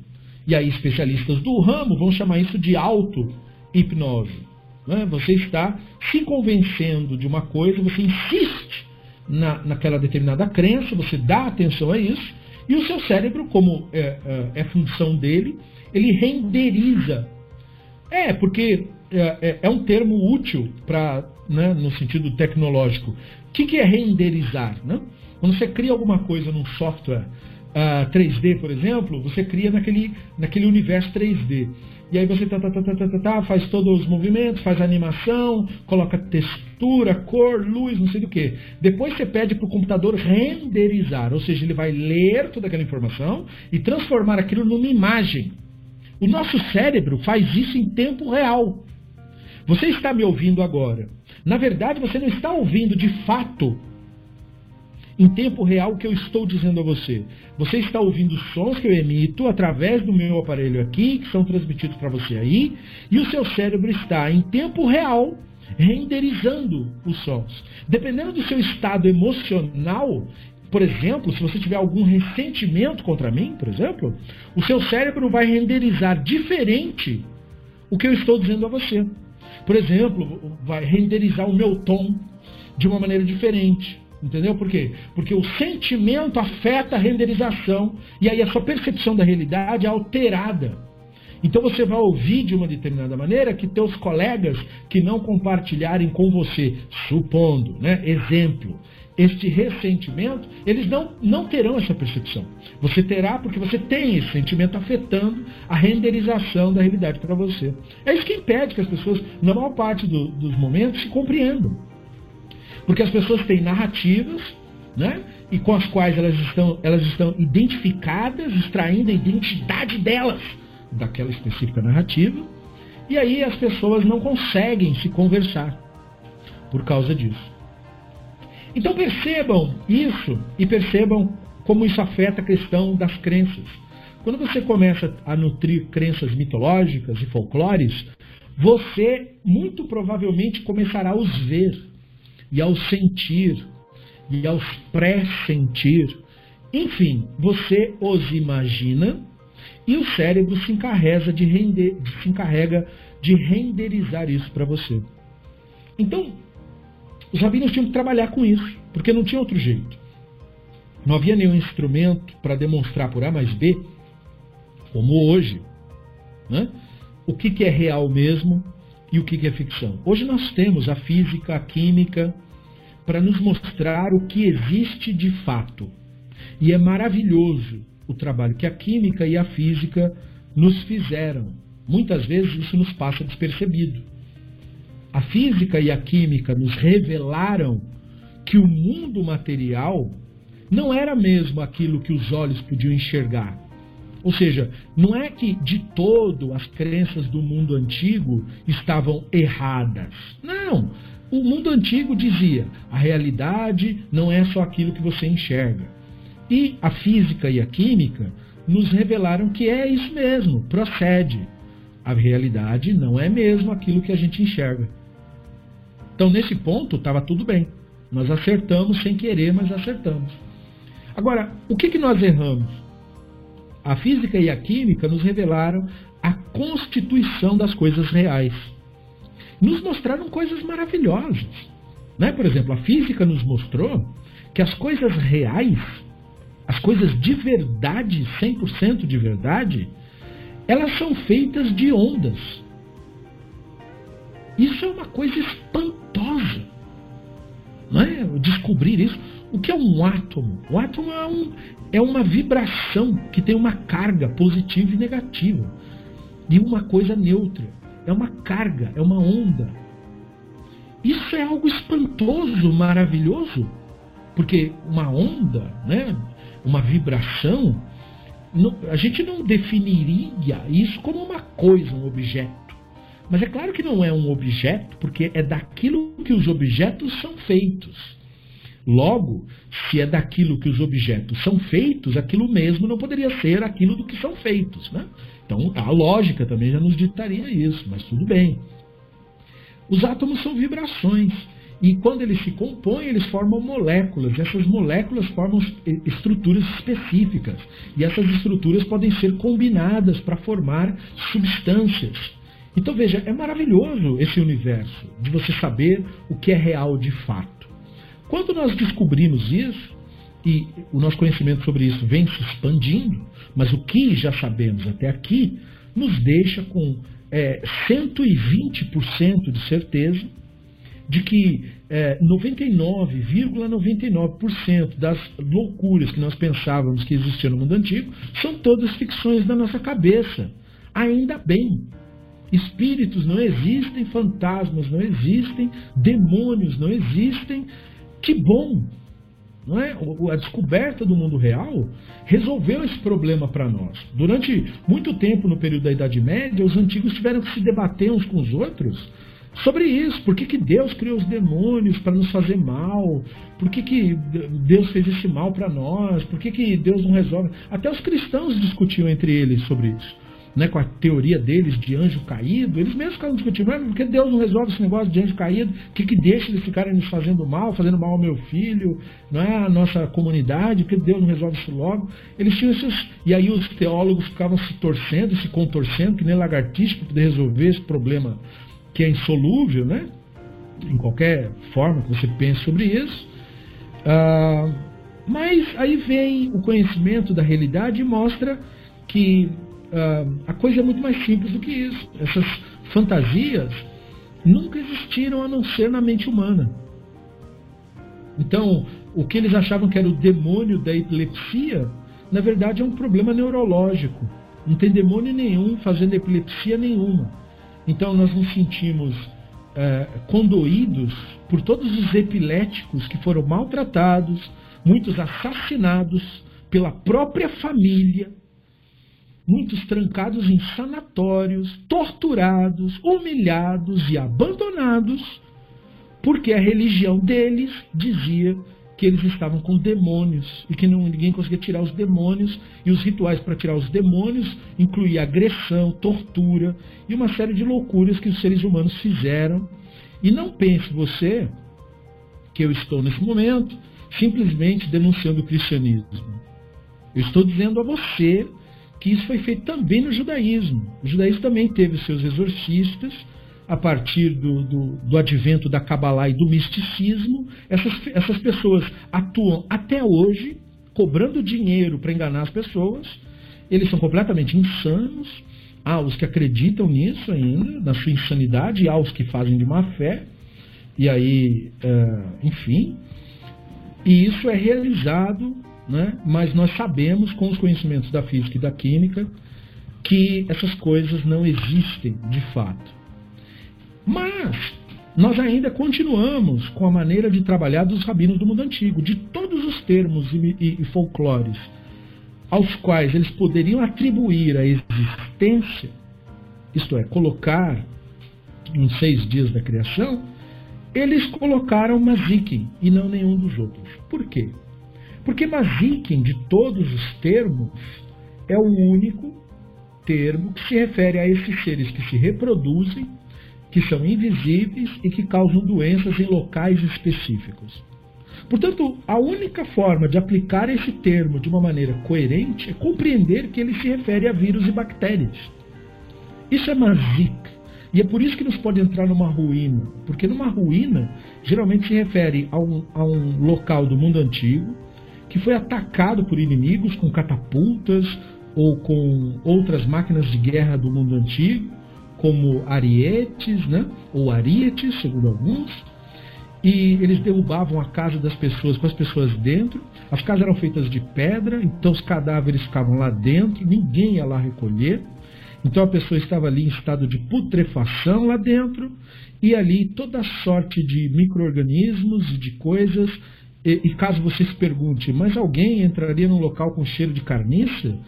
E aí especialistas do ramo vão chamar isso de auto-hipnose. Né? Você está se convencendo de uma coisa, você insiste na, naquela determinada crença, você dá atenção a isso, e o seu cérebro, como é, é, é função dele, ele renderiza. É, porque é, é, é um termo útil para, né, no sentido tecnológico. O que, que é renderizar? Né? Quando você cria alguma coisa num software uh, 3D, por exemplo, você cria naquele, naquele universo 3D. E aí você tá, tá, tá, tá, tá, tá, faz todos os movimentos, faz animação, coloca textura, cor, luz, não sei do que. Depois você pede para o computador renderizar, ou seja, ele vai ler toda aquela informação e transformar aquilo numa imagem. O nosso cérebro faz isso em tempo real. Você está me ouvindo agora. Na verdade, você não está ouvindo de fato em tempo real o que eu estou dizendo a você. Você está ouvindo os sons que eu emito através do meu aparelho aqui, que são transmitidos para você aí, e o seu cérebro está em tempo real renderizando os sons. Dependendo do seu estado emocional, por exemplo, se você tiver algum ressentimento contra mim, por exemplo, o seu cérebro vai renderizar diferente o que eu estou dizendo a você. Por exemplo, vai renderizar o meu tom de uma maneira diferente. Entendeu por quê? Porque o sentimento afeta a renderização e aí a sua percepção da realidade é alterada. Então você vai ouvir de uma determinada maneira que teus colegas que não compartilharem com você, supondo, né, exemplo, este ressentimento, eles não, não terão essa percepção. Você terá porque você tem esse sentimento afetando a renderização da realidade para você. É isso que impede que as pessoas, na maior parte do, dos momentos, se compreendam. Porque as pessoas têm narrativas, né? E com as quais elas estão, elas estão identificadas, extraindo a identidade delas daquela específica narrativa. E aí as pessoas não conseguem se conversar por causa disso. Então percebam isso e percebam como isso afeta a questão das crenças. Quando você começa a nutrir crenças mitológicas e folclores, você muito provavelmente começará a os ver e ao sentir e aos pré-sentir. Enfim, você os imagina e o cérebro se encarrega de, render, se encarrega de renderizar isso para você. Então, os rabinos tinham que trabalhar com isso, porque não tinha outro jeito. Não havia nenhum instrumento para demonstrar por A mais B, como hoje, né? o que, que é real mesmo e o que é ficção. Hoje nós temos a física, a química, para nos mostrar o que existe de fato. E é maravilhoso o trabalho que a química e a física nos fizeram. Muitas vezes isso nos passa despercebido. A física e a química nos revelaram que o mundo material não era mesmo aquilo que os olhos podiam enxergar. Ou seja, não é que de todo as crenças do mundo antigo estavam erradas. Não. O mundo antigo dizia: a realidade não é só aquilo que você enxerga. E a física e a química nos revelaram que é isso mesmo, procede. A realidade não é mesmo aquilo que a gente enxerga. Então, nesse ponto, estava tudo bem. Nós acertamos sem querer, mas acertamos. Agora, o que, que nós erramos? A física e a química nos revelaram a constituição das coisas reais. Nos mostraram coisas maravilhosas. Né? Por exemplo, a física nos mostrou que as coisas reais, as coisas de verdade, 100% de verdade, elas são feitas de ondas. Isso é uma coisa espantosa. Não é? Descobrir isso. O que é um átomo? O átomo é, um, é uma vibração que tem uma carga positiva e negativa. E uma coisa neutra. É uma carga, é uma onda. Isso é algo espantoso, maravilhoso. Porque uma onda, né, uma vibração, a gente não definiria isso como uma coisa, um objeto. Mas é claro que não é um objeto, porque é daquilo que os objetos são feitos. Logo, se é daquilo que os objetos são feitos, aquilo mesmo não poderia ser aquilo do que são feitos. Né? Então a lógica também já nos ditaria isso, mas tudo bem. Os átomos são vibrações. E quando eles se compõem, eles formam moléculas. Essas moléculas formam estruturas específicas. E essas estruturas podem ser combinadas para formar substâncias. Então veja, é maravilhoso esse universo de você saber o que é real de fato. Quando nós descobrimos isso, e o nosso conhecimento sobre isso vem se expandindo, mas o que já sabemos até aqui nos deixa com é, 120% de certeza de que é, 99,99% ,99 das loucuras que nós pensávamos que existiam no mundo antigo são todas ficções da nossa cabeça. Ainda bem. Espíritos não existem, fantasmas não existem, demônios não existem. Que bom! Não é? A descoberta do mundo real resolveu esse problema para nós. Durante muito tempo, no período da Idade Média, os antigos tiveram que se debater uns com os outros sobre isso. Por que, que Deus criou os demônios para nos fazer mal? Por que, que Deus fez esse mal para nós? Por que, que Deus não resolve? Até os cristãos discutiam entre eles sobre isso né, com a teoria deles de anjo caído, eles mesmos ficaram discutindo, por que Deus não resolve esse negócio de anjo caído? O que, que deixa eles ficarem nos fazendo mal, fazendo mal ao meu filho, não é? a nossa comunidade, por que Deus não resolve isso logo? Eles tinham esses. E aí os teólogos ficavam se torcendo, se contorcendo, que nem lagartixa, para poder resolver esse problema que é insolúvel, né? Em qualquer forma que você pense sobre isso. Ah, mas aí vem o conhecimento da realidade e mostra que a coisa é muito mais simples do que isso. Essas fantasias nunca existiram a não ser na mente humana. Então, o que eles achavam que era o demônio da epilepsia, na verdade é um problema neurológico. Não tem demônio nenhum fazendo epilepsia nenhuma. Então, nós nos sentimos é, condoídos por todos os epiléticos que foram maltratados, muitos assassinados pela própria família, muitos trancados em sanatórios, torturados, humilhados e abandonados, porque a religião deles dizia que eles estavam com demônios e que não, ninguém conseguia tirar os demônios, e os rituais para tirar os demônios incluía agressão, tortura e uma série de loucuras que os seres humanos fizeram. E não pense você que eu estou nesse momento simplesmente denunciando o cristianismo. Eu estou dizendo a você que isso foi feito também no judaísmo. O judaísmo também teve seus exorcistas, a partir do, do, do advento da Kabbalah e do misticismo. Essas, essas pessoas atuam até hoje, cobrando dinheiro para enganar as pessoas. Eles são completamente insanos. Há os que acreditam nisso ainda, na sua insanidade, e há os que fazem de má fé. E aí, é, enfim. E isso é realizado né? mas nós sabemos, com os conhecimentos da física e da química, que essas coisas não existem de fato. Mas nós ainda continuamos com a maneira de trabalhar dos rabinos do mundo antigo, de todos os termos e, e, e folclores aos quais eles poderiam atribuir a existência, isto é, colocar nos seis dias da criação, eles colocaram Mazikin e não nenhum dos outros. Por quê? Porque Mazikin, de todos os termos, é o único termo que se refere a esses seres que se reproduzem, que são invisíveis e que causam doenças em locais específicos. Portanto, a única forma de aplicar esse termo de uma maneira coerente é compreender que ele se refere a vírus e bactérias. Isso é Mazik. E é por isso que nos pode entrar numa ruína. Porque numa ruína, geralmente se refere a um, a um local do mundo antigo, que foi atacado por inimigos com catapultas ou com outras máquinas de guerra do mundo antigo, como arietes, né? ou arietes, segundo alguns, e eles derrubavam a casa das pessoas com as pessoas dentro. As casas eram feitas de pedra, então os cadáveres ficavam lá dentro, ninguém ia lá recolher. Então a pessoa estava ali em estado de putrefação lá dentro, e ali toda sorte de micro-organismos e de coisas e, e, caso você se pergunte, mas alguém entraria num local com cheiro de carniça?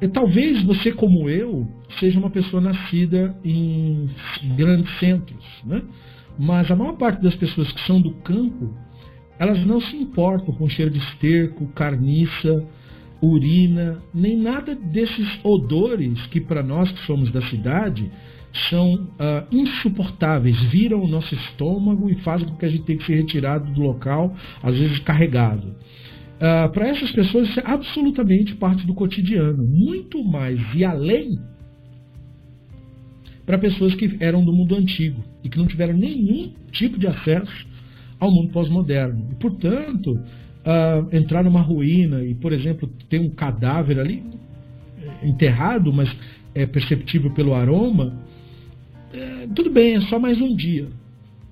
E, talvez você, como eu, seja uma pessoa nascida em grandes centros, né? Mas a maior parte das pessoas que são do campo, elas não se importam com cheiro de esterco, carniça, urina, nem nada desses odores que para nós que somos da cidade são uh, insuportáveis, viram o nosso estômago e fazem com que a gente tenha que ser retirado do local, às vezes carregado. Uh, Para essas pessoas, isso é absolutamente parte do cotidiano, muito mais e além para pessoas que eram do mundo antigo e que não tiveram nenhum tipo de acesso ao mundo pós-moderno. E, portanto, uh, entrar numa ruína e, por exemplo, ter um cadáver ali eh, enterrado, mas é perceptível pelo aroma, é, tudo bem, é só mais um dia.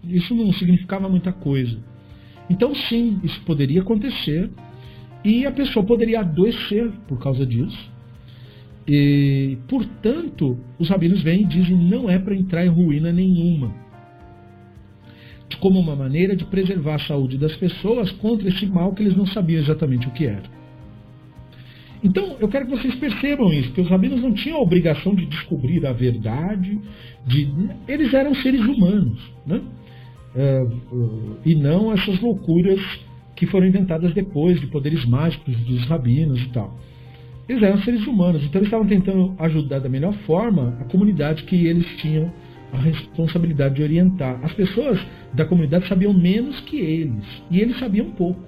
Isso não significava muita coisa. Então, sim, isso poderia acontecer e a pessoa poderia adoecer por causa disso. E, portanto, os rabinos vêm e dizem não é para entrar em ruína nenhuma. Como uma maneira de preservar a saúde das pessoas contra esse mal que eles não sabiam exatamente o que era. Então, eu quero que vocês percebam isso, que os rabinos não tinham a obrigação de descobrir a verdade, de, eles eram seres humanos, né? É, e não essas loucuras que foram inventadas depois de poderes mágicos dos rabinos e tal. Eles eram seres humanos, então eles estavam tentando ajudar da melhor forma a comunidade que eles tinham a responsabilidade de orientar. As pessoas da comunidade sabiam menos que eles, e eles sabiam pouco.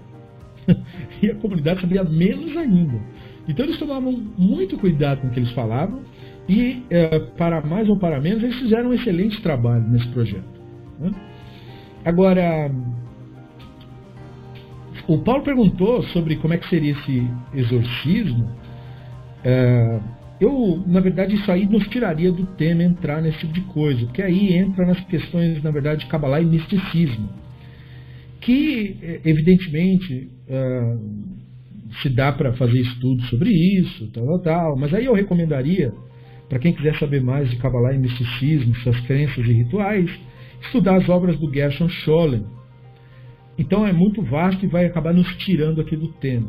e a comunidade sabia menos ainda. Então eles tomavam muito cuidado com o que eles falavam e, é, para mais ou para menos, eles fizeram um excelente trabalho nesse projeto. Né? Agora, o Paulo perguntou sobre como é que seria esse exorcismo. É, eu, na verdade, isso aí nos tiraria do tema entrar nesse tipo de coisa, porque aí entra nas questões, na verdade, de Kabbalah e misticismo, que, é, evidentemente, se dá para fazer estudos sobre isso, tal, tal, tal. Mas aí eu recomendaria, para quem quiser saber mais de Kabbalah e misticismo, suas crenças e rituais, estudar as obras do Gershon Scholem. Então é muito vasto e vai acabar nos tirando aqui do tema.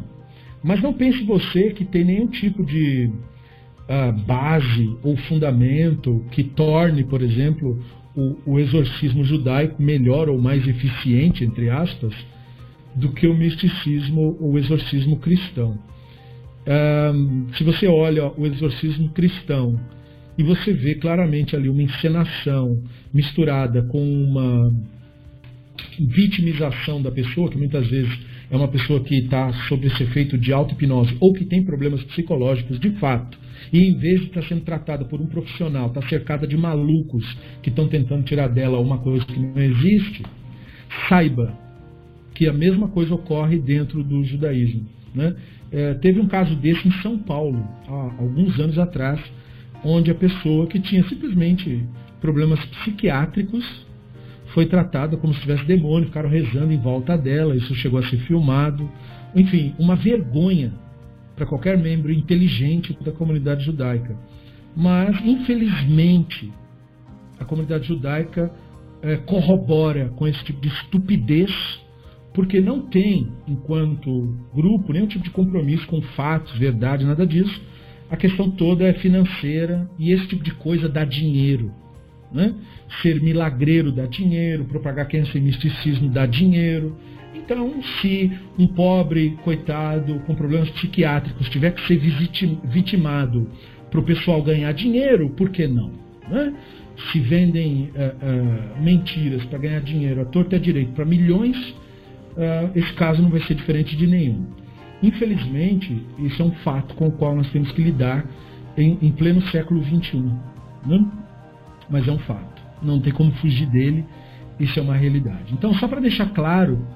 Mas não pense você que tem nenhum tipo de uh, base ou fundamento que torne, por exemplo, o, o exorcismo judaico melhor ou mais eficiente, entre aspas, do que o misticismo ou o exorcismo cristão. Um, se você olha o exorcismo cristão e você vê claramente ali uma encenação misturada com uma vitimização da pessoa, que muitas vezes é uma pessoa que está sob esse efeito de auto-hipnose ou que tem problemas psicológicos de fato, e em vez de estar tá sendo tratada por um profissional, está cercada de malucos que estão tentando tirar dela uma coisa que não existe, saiba que a mesma coisa ocorre dentro do judaísmo. Né? É, teve um caso desse em São Paulo, há alguns anos atrás, onde a pessoa que tinha simplesmente problemas psiquiátricos foi tratada como se tivesse demônio, ficaram rezando em volta dela, isso chegou a ser filmado. Enfim, uma vergonha para qualquer membro inteligente da comunidade judaica. Mas, infelizmente, a comunidade judaica é, corrobora com esse tipo de estupidez porque não tem, enquanto grupo, nenhum tipo de compromisso com fatos, verdade, nada disso. A questão toda é financeira e esse tipo de coisa dá dinheiro. Né? Ser milagreiro dá dinheiro, propagar crença e misticismo dá dinheiro. Então, se um pobre, coitado, com problemas psiquiátricos tiver que ser vitimado para o pessoal ganhar dinheiro, por que não? Né? Se vendem uh, uh, mentiras para ganhar dinheiro a torta a direito para milhões, uh, esse caso não vai ser diferente de nenhum. Infelizmente, isso é um fato com o qual nós temos que lidar em, em pleno século XXI. Né? Mas é um fato. Não tem como fugir dele. Isso é uma realidade. Então, só para deixar claro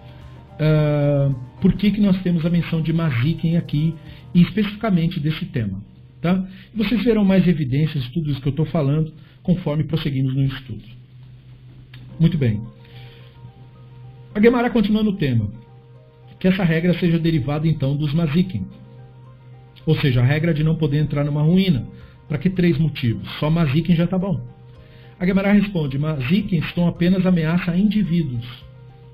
uh, por que, que nós temos a menção de Maziken aqui, e especificamente desse tema. Tá? Vocês verão mais evidências de tudo isso que eu estou falando conforme prosseguimos no estudo. Muito bem. A Gemara continua no tema. Que essa regra seja derivada então dos Mazikin. Ou seja, a regra de não poder entrar numa ruína. Para que três motivos? Só Mazikin já está bom. A Gemara responde: Mazikin estão apenas ameaça a indivíduos.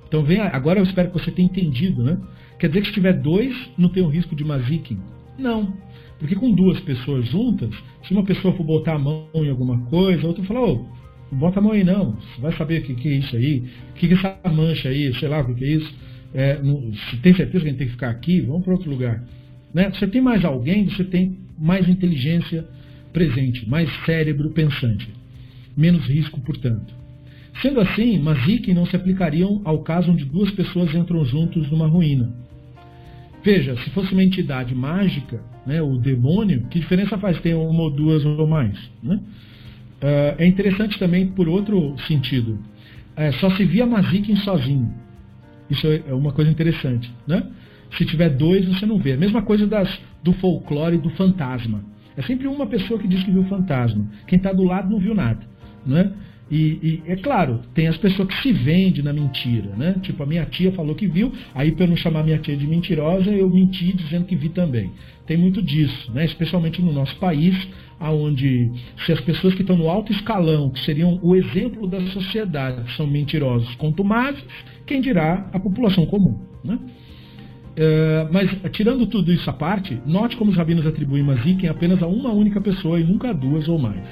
Então vem, agora eu espero que você tenha entendido, né? Quer dizer que se tiver dois, não tem o risco de Mazikin? Não. Porque com duas pessoas juntas, se uma pessoa for botar a mão em alguma coisa, a outra fala, ô, bota a mão aí não, vai saber o que, que é isso aí, o que, que é essa mancha aí, sei lá o que, que é isso. É, não, se tem certeza que a gente tem que ficar aqui, vamos para outro lugar. Né? Você tem mais alguém, você tem mais inteligência presente, mais cérebro pensante. menos risco, portanto. Sendo assim, Mazik não se aplicariam ao caso onde duas pessoas entram juntos numa ruína. Veja, se fosse uma entidade mágica, né, o demônio, que diferença faz ter uma ou duas ou mais? Né? Uh, é interessante também por outro sentido. É, só se via Mazikin sozinho. Isso é uma coisa interessante. Né? Se tiver dois, você não vê. A mesma coisa das, do folclore do fantasma. É sempre uma pessoa que diz que viu fantasma. Quem está do lado não viu nada. Né? E, e, é claro, tem as pessoas que se vendem na mentira, né? Tipo, a minha tia falou que viu, aí para não chamar minha tia de mentirosa, eu menti dizendo que vi também. Tem muito disso, né? Especialmente no nosso país, aonde se as pessoas que estão no alto escalão, que seriam o exemplo da sociedade, são mentirosos, contumazes, quem dirá a população comum, né? Uh, mas, tirando tudo isso à parte, note como os rabinos atribuem Mazikin apenas a uma única pessoa e nunca a duas ou mais.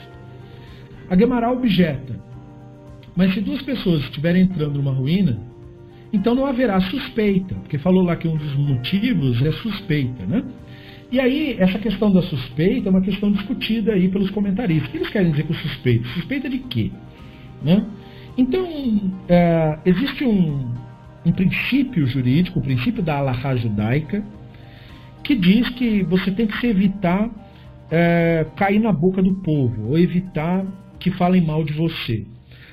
A Gemara objeta. Mas se duas pessoas estiverem entrando numa ruína, então não haverá suspeita, porque falou lá que um dos motivos é suspeita, né? E aí, essa questão da suspeita é uma questão discutida aí pelos comentaristas. O que eles querem dizer com suspeita? Suspeita de quê? Né? Então, é, existe um, um princípio jurídico, o princípio da alahá judaica, que diz que você tem que se evitar é, cair na boca do povo, ou evitar que falem mal de você.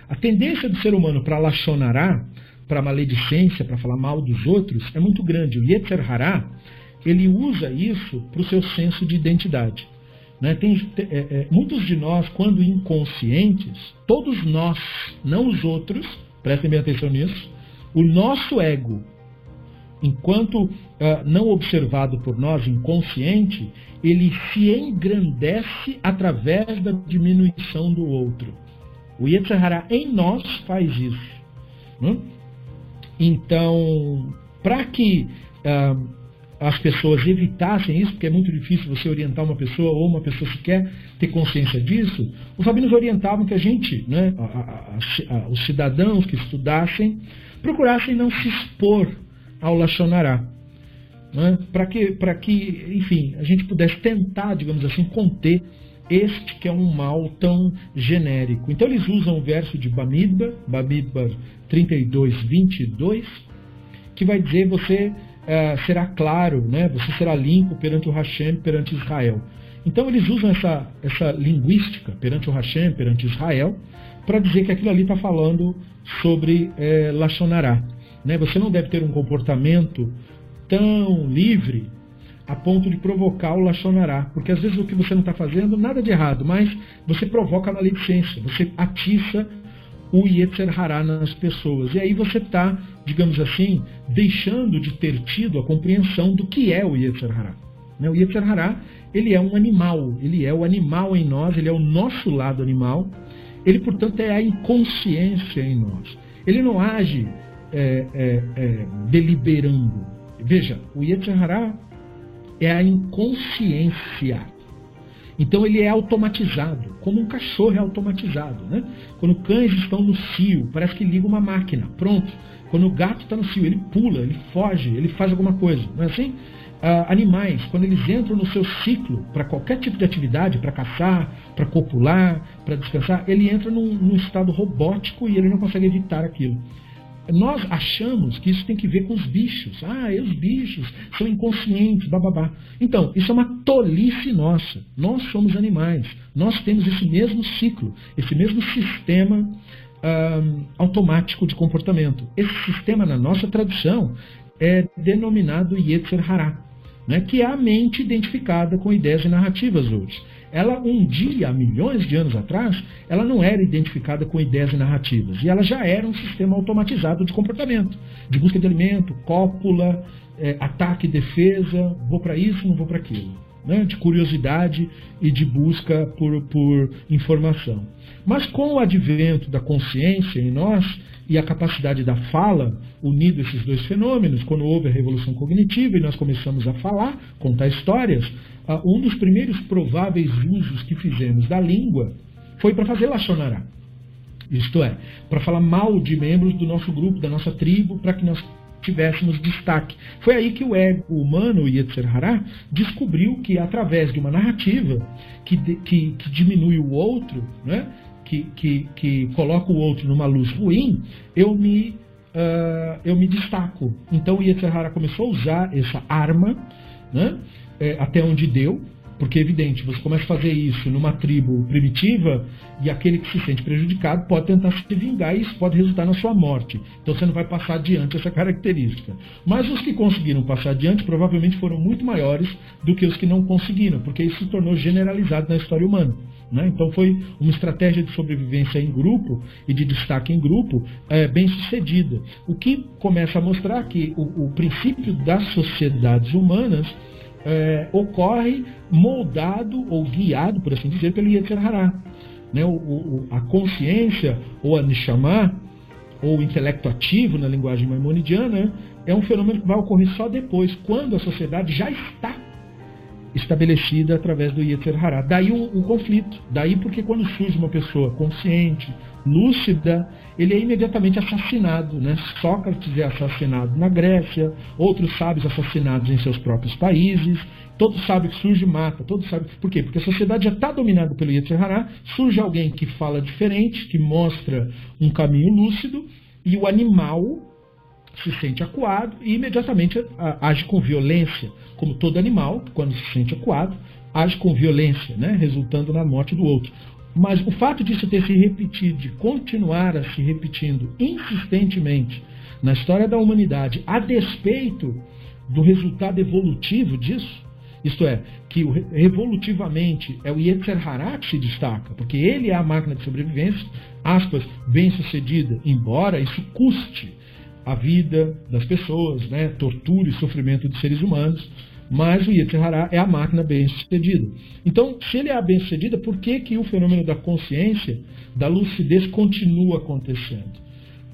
A tendência do ser humano para lachonará, para maledicência, para falar mal dos outros, é muito grande. O Yetzer Hará, ele usa isso para o seu senso de identidade. Né? Tem, é, é, muitos de nós, quando inconscientes, todos nós, não os outros, prestem bem atenção nisso, o nosso ego, enquanto uh, não observado por nós, inconsciente, ele se engrandece através da diminuição do outro. O Yetzirah em nós faz isso. Né? Então, para que uh, as pessoas evitassem isso, porque é muito difícil você orientar uma pessoa ou uma pessoa sequer ter consciência disso, os rabinos orientavam que a gente, né, a, a, a, os cidadãos que estudassem, procurassem não se expor ao Lachonará né? para que, que, enfim, a gente pudesse tentar, digamos assim, conter este que é um mal tão genérico. Então eles usam o verso de Bamidbar, Bamidbar 32, 22, que vai dizer você uh, será claro, né? você será limpo perante o Hashem, perante Israel. Então eles usam essa, essa linguística perante o Hashem, perante Israel, para dizer que aquilo ali está falando sobre é, Lachonará. Né? Você não deve ter um comportamento tão livre a ponto de provocar o Lachonará. Porque às vezes o que você não está fazendo, nada de errado, mas você provoca a maledicência, você atiça o Yetzer Hará nas pessoas. E aí você está, digamos assim, deixando de ter tido a compreensão do que é o Yetzer Hará. Né? O Yetzer Hará, ele é um animal, ele é o animal em nós, ele é o nosso lado animal, ele, portanto, é a inconsciência em nós. Ele não age é, é, é, deliberando, Veja, o Yetzirah é a inconsciência. Então ele é automatizado, como um cachorro é automatizado. Né? Quando cães estão no cio, parece que liga uma máquina. Pronto. Quando o gato está no cio, ele pula, ele foge, ele faz alguma coisa. Não é assim? Ah, animais, quando eles entram no seu ciclo para qualquer tipo de atividade, para caçar, para copular, para descansar, ele entra num, num estado robótico e ele não consegue evitar aquilo. Nós achamos que isso tem que ver com os bichos. Ah, os bichos são inconscientes, bababá. Então, isso é uma tolice nossa. Nós somos animais. Nós temos esse mesmo ciclo, esse mesmo sistema um, automático de comportamento. Esse sistema, na nossa tradição, é denominado Yetzer Hará, né, que é a mente identificada com ideias e narrativas hoje ela um dia, há milhões de anos atrás, ela não era identificada com ideias e narrativas. E ela já era um sistema automatizado de comportamento, de busca de alimento, cópula, é, ataque e defesa, vou para isso, não vou para aquilo. Né? De curiosidade e de busca por, por informação. Mas com o advento da consciência em nós e a capacidade da fala, unido esses dois fenômenos, quando houve a revolução cognitiva e nós começamos a falar, contar histórias, ah, um dos primeiros prováveis usos que fizemos da língua foi para fazer Lachonará. Isto é, para falar mal de membros do nosso grupo, da nossa tribo, para que nós tivéssemos destaque. Foi aí que o ego humano, Yetzer Hará, descobriu que através de uma narrativa que, que, que diminui o outro, né, que, que, que coloca o outro numa luz ruim, eu me, uh, eu me destaco. Então Yetzirah começou a usar essa arma, né, é, até onde deu, porque é evidente, você começa a fazer isso numa tribo primitiva e aquele que se sente prejudicado pode tentar se vingar e isso pode resultar na sua morte. Então você não vai passar adiante essa característica. Mas os que conseguiram passar adiante provavelmente foram muito maiores do que os que não conseguiram, porque isso se tornou generalizado na história humana. Né? Então foi uma estratégia de sobrevivência em grupo e de destaque em grupo é, bem sucedida. O que começa a mostrar que o, o princípio das sociedades humanas é, ocorre moldado ou guiado, por assim dizer, pelo Yetzer Hará. Né? O, o, a consciência, ou a Neshama, ou o intelecto ativo na linguagem maimonidiana, é um fenômeno que vai ocorrer só depois, quando a sociedade já está estabelecida através do Yetzer Hará. Daí o, o, conflito. Daí porque quando surge uma pessoa consciente, lúcida, ele é imediatamente assassinado. Né? Sócrates é assassinado na Grécia, outros sábios assassinados em seus próprios países. Todos sabem que surge mata, todos sabem. Por quê? Porque a sociedade já está dominada pelo Yetzer Hará, surge alguém que fala diferente, que mostra um caminho lúcido, e o animal se sente acuado e imediatamente age com violência, como todo animal, quando se sente acuado, age com violência, né, resultando na morte do outro. Mas o fato disso ter se repetido, de continuar a se repetindo insistentemente na história da humanidade, a despeito do resultado evolutivo disso, isto é, que evolutivamente é o Yetzer Hará que se destaca, porque ele é a máquina de sobrevivência, aspas, bem sucedida, embora isso custe a vida das pessoas, né, tortura e sofrimento de seres humanos, mas o Yetzer Hará é a máquina bem-sucedida. Então, se ele é a bem-sucedida, por que, que o fenômeno da consciência, da lucidez, continua acontecendo?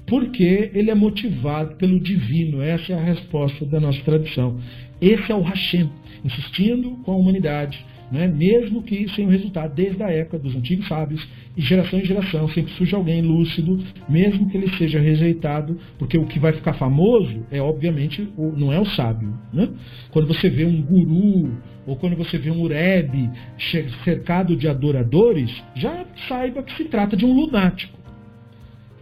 Porque ele é motivado pelo divino, essa é a resposta da nossa tradição. Esse é o Hashem, insistindo com a humanidade, né? mesmo que sem o resultado, desde a época dos antigos sábios, e geração em geração, sempre surge alguém lúcido, mesmo que ele seja rejeitado, porque o que vai ficar famoso é, obviamente, o, não é o sábio. Né? Quando você vê um guru, ou quando você vê um urebe cercado de adoradores, já saiba que se trata de um lunático.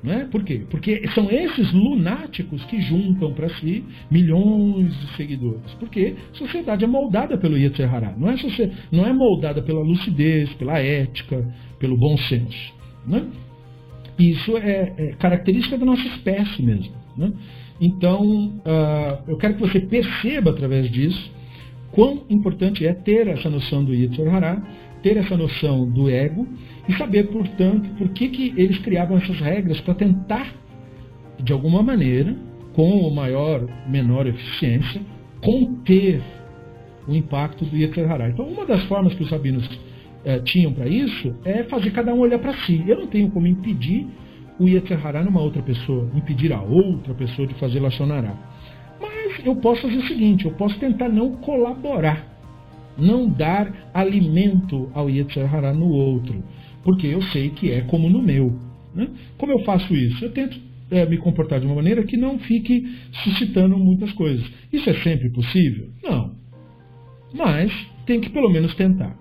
Né? Por quê? Porque são esses lunáticos que juntam para si milhões de seguidores. Porque a sociedade é moldada pelo Yetzer Hará. Não é, não é moldada pela lucidez, pela ética, pelo bom senso. Né? Isso é, é, característica da nossa espécie mesmo. Né? Então, uh, eu quero que você perceba através disso quão importante é ter essa noção do Yetzer Hará, ter essa noção do ego e saber, portanto, por que, que eles criavam essas regras para tentar, de alguma maneira, com maior, menor eficiência, conter o impacto do Yetzer Hará. Então, uma das formas que os rabinos eh, tinham para isso é fazer cada um olhar para si. Eu não tenho como impedir o Yetzer Hará numa outra pessoa, impedir a outra pessoa de fazer Lachonará. Mas eu posso fazer o seguinte, eu posso tentar não colaborar, não dar alimento ao Yetzer Hará no outro porque eu sei que é como no meu. Né? Como eu faço isso? Eu tento é, me comportar de uma maneira que não fique suscitando muitas coisas. Isso é sempre possível? Não. Mas tem que pelo menos tentar.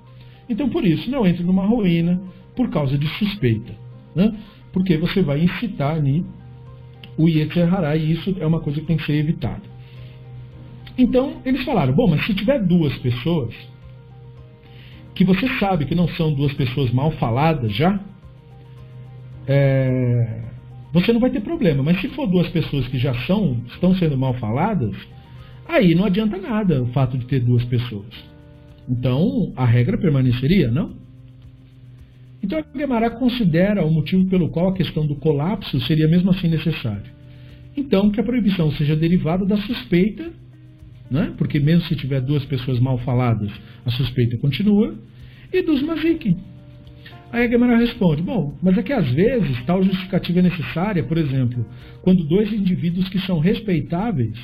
Então, por isso, não entre numa ruína por causa de suspeita. Né? Porque você vai incitar ali o Yetzer Hará, e isso é uma coisa que tem que ser evitada. Então, eles falaram: bom, mas se tiver duas pessoas, que você sabe que não são duas pessoas mal faladas já, é, você não vai ter problema. Mas se for duas pessoas que já são, estão sendo mal faladas, aí não adianta nada o fato de ter duas pessoas. Então, a regra permaneceria, não? Então, a Guemará considera o motivo pelo qual a questão do colapso seria mesmo assim necessário. Então, que a proibição seja derivada da suspeita né? porque mesmo se tiver duas pessoas mal faladas, a suspeita continua, e dos mazikim. Aí a Gemara responde: bom, mas é que às vezes tal justificativa é necessária, por exemplo, quando dois indivíduos que são respeitáveis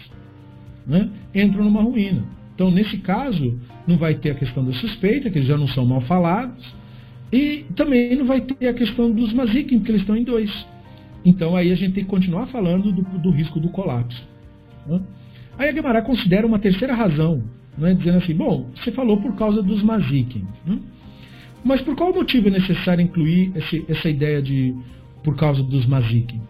né, entram numa ruína. Então, nesse caso, não vai ter a questão da suspeita, que eles já não são mal falados, e também não vai ter a questão dos mazikim, porque eles estão em dois. Então, aí a gente tem que continuar falando do, do risco do colapso. Né? Aí a Guimarães considera uma terceira razão, né, dizendo assim: bom, você falou por causa dos mazikim. Né? Mas por qual motivo é necessário incluir esse, essa ideia de por causa dos mazikim?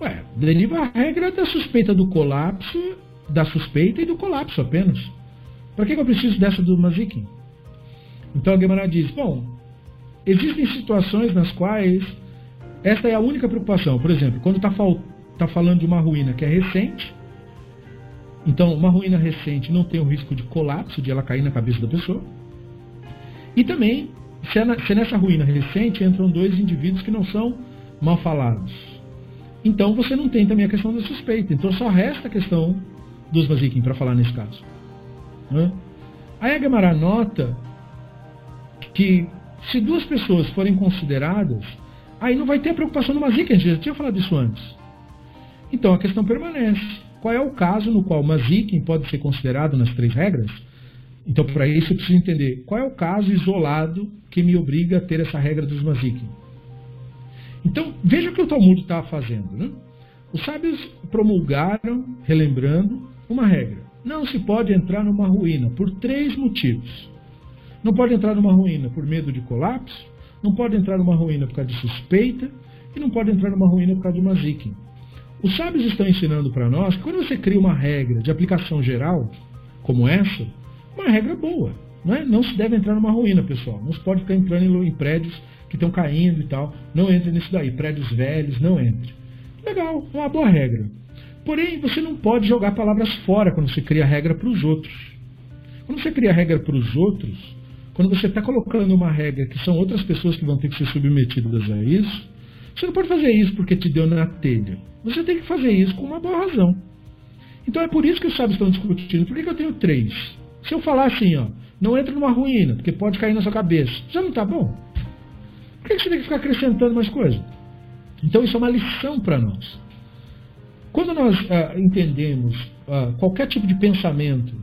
Ué, deriva a regra da suspeita do colapso, da suspeita e do colapso apenas. Para que, que eu preciso dessa do mazikim? Então a Gemara diz, bom, existem situações nas quais esta é a única preocupação. Por exemplo, quando está tá falando de uma ruína que é recente, então uma ruína recente não tem o risco de colapso, de ela cair na cabeça da pessoa. E também, se, é, é nessa ruína recente entram dois indivíduos que não são mal falados. Então você não tem também a questão da suspeita. Então só resta a questão dos Vazikim para falar nesse caso. Né? Aí a Gemara nota que se duas pessoas forem consideradas, aí não vai ter a preocupação do Mazik, a gente já tinha falado isso antes. Então a questão permanece. Qual é o caso no qual o Mazikin pode ser considerado nas três regras? Então, para isso, eu preciso entender qual é o caso isolado que me obriga a ter essa regra dos Mazikin. Então, veja o que o Talmud está fazendo. Né? Os sábios promulgaram, relembrando, uma regra. Não se pode entrar numa ruína por três motivos. Não pode entrar numa ruína por medo de colapso, não pode entrar numa ruína por causa de suspeita e não pode entrar numa ruína por causa de mazikin. Os sábios estão ensinando para nós que quando você cria uma regra de aplicação geral, como essa, uma regra boa. Não, é? não se deve entrar numa ruína, pessoal. Não se pode ficar entrando em prédios que estão caindo e tal. Não entre nisso daí. Prédios velhos, não entre. Legal, uma boa regra. Porém, você não pode jogar palavras fora quando você cria regra para os outros. Quando você cria regra para os outros, quando você está colocando uma regra que são outras pessoas que vão ter que ser submetidas a isso, você não pode fazer isso porque te deu na telha. Você tem que fazer isso com uma boa razão. Então é por isso que os sábios estão discutindo. Por que, que eu tenho três? Se eu falar assim, ó, não entra numa ruína, porque pode cair na sua cabeça, já não está bom? Por que você tem que ficar acrescentando mais coisa? Então isso é uma lição para nós. Quando nós ah, entendemos ah, qualquer tipo de pensamento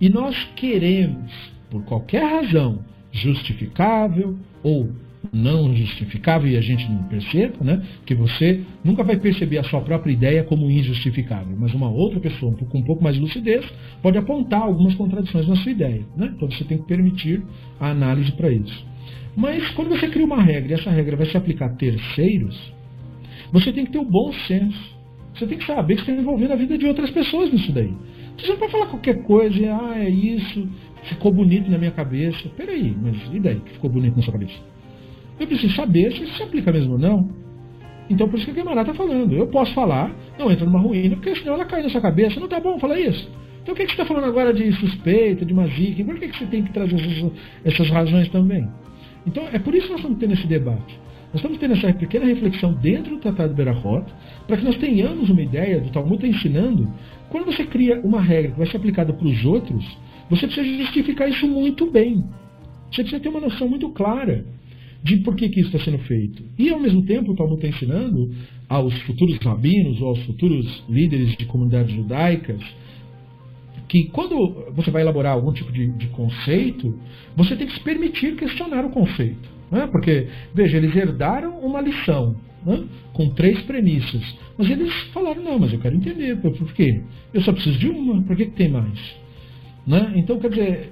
e nós queremos, por qualquer razão, justificável ou não justificável e a gente não perceba, né? Que você nunca vai perceber a sua própria ideia como injustificável, mas uma outra pessoa com um pouco mais de lucidez pode apontar algumas contradições na sua ideia, né? Então você tem que permitir a análise para isso. Mas quando você cria uma regra e essa regra vai se aplicar a terceiros, você tem que ter o bom senso. Você tem que saber que você está envolvendo a vida de outras pessoas nisso daí. Você não pode falar qualquer coisa, e, ah, é isso, ficou bonito na minha cabeça. Peraí, mas e daí que ficou bonito na sua cabeça? Eu preciso saber se isso se aplica mesmo ou não. Então por isso que a Guimarães está falando. Eu posso falar, não entra numa ruína, porque senão ela cai na sua cabeça. Não tá bom falar isso. Então o que, que você está falando agora de suspeita, de magia? Por que, que você tem que trazer essas, essas razões também? Então é por isso que nós estamos tendo esse debate. Nós estamos tendo essa pequena reflexão dentro do Tratado de Berachot, para que nós tenhamos uma ideia do Talmud está ensinando. Quando você cria uma regra que vai ser aplicada para os outros, você precisa justificar isso muito bem. Você precisa ter uma noção muito clara de por que, que isso está sendo feito. E, ao mesmo tempo, o Talmud está ensinando aos futuros rabinos ou aos futuros líderes de comunidades judaicas que quando você vai elaborar algum tipo de, de conceito, você tem que se permitir questionar o conceito. Né? Porque, veja, eles herdaram uma lição né? com três premissas. Mas eles falaram, não, mas eu quero entender, por, quê? Eu só preciso de uma, por que, que tem mais? Né? Então, quer dizer,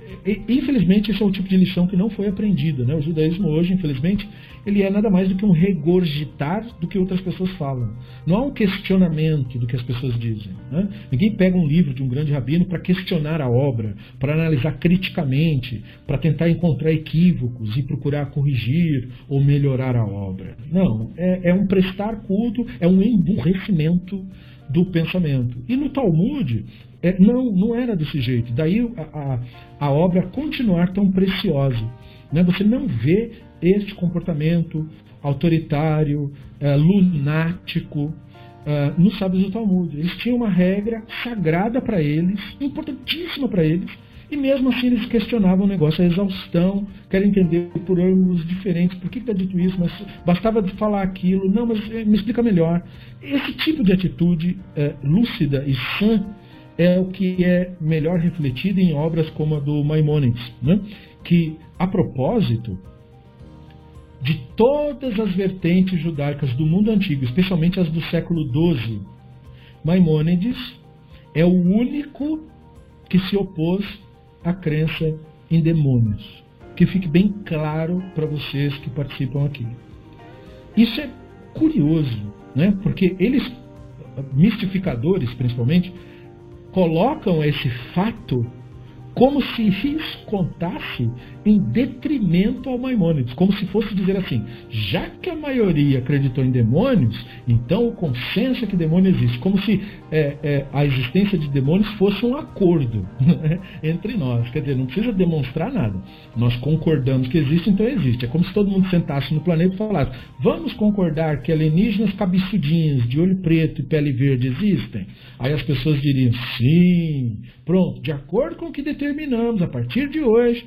infelizmente, esse é o tipo de lição que não foi aprendida. Né? O judaísmo hoje, infelizmente, ele é nada mais do que um regurgitar do que outras pessoas falam. Não há um questionamento do que as pessoas dizem. Né? Ninguém pega um livro de um grande rabino para questionar a obra, para analisar criticamente, para tentar encontrar equívocos e procurar corrigir ou melhorar a obra. Não, é, é um prestar culto, é um emburrecimento do pensamento. E no Talmud, é, não, não era desse jeito. Daí a, a, a obra continuar tão preciosa. Né? Você não vê este comportamento autoritário, é, lunático, é, nos sábios do Talmud. Eles tinham uma regra sagrada para eles, importantíssima para eles, e mesmo assim eles questionavam o negócio, a exaustão, querem entender por ângulos diferentes, por que está dito isso, mas bastava falar aquilo, não, mas é, me explica melhor. Esse tipo de atitude é, lúcida e sã é o que é melhor refletido em obras como a do Maimonides, né? que, a propósito, de todas as vertentes judaicas do mundo antigo, especialmente as do século XII, Maimônides é o único que se opôs à crença em demônios. que fique bem claro para vocês que participam aqui. Isso é curioso, né? porque eles, mistificadores principalmente, colocam esse fato como se isso contasse em detrimento ao Maimônides, como se fosse dizer assim: já que a maioria acreditou em demônios, então o consenso é que demônio existe, como se é, é, a existência de demônios fosse um acordo né, entre nós. Quer dizer, não precisa demonstrar nada. Nós concordamos que existe, então existe. É como se todo mundo sentasse no planeta e falasse: vamos concordar que alienígenas cabeçudinhos, de olho preto e pele verde existem? Aí as pessoas diriam: sim, pronto, de acordo com o que determinamos, a partir de hoje,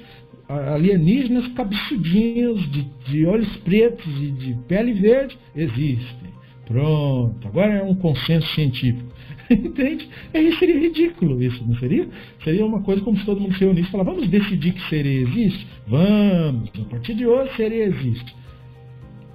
alienígenas cabeçudinhos, de, de olhos pretos e de pele verde, existem. Pronto, agora é um consenso científico. Entende? Aí seria ridículo isso, não seria? Seria uma coisa como se todo mundo se reunisse e falasse, vamos decidir que sereia existe? Vamos, a partir de hoje sereia existe.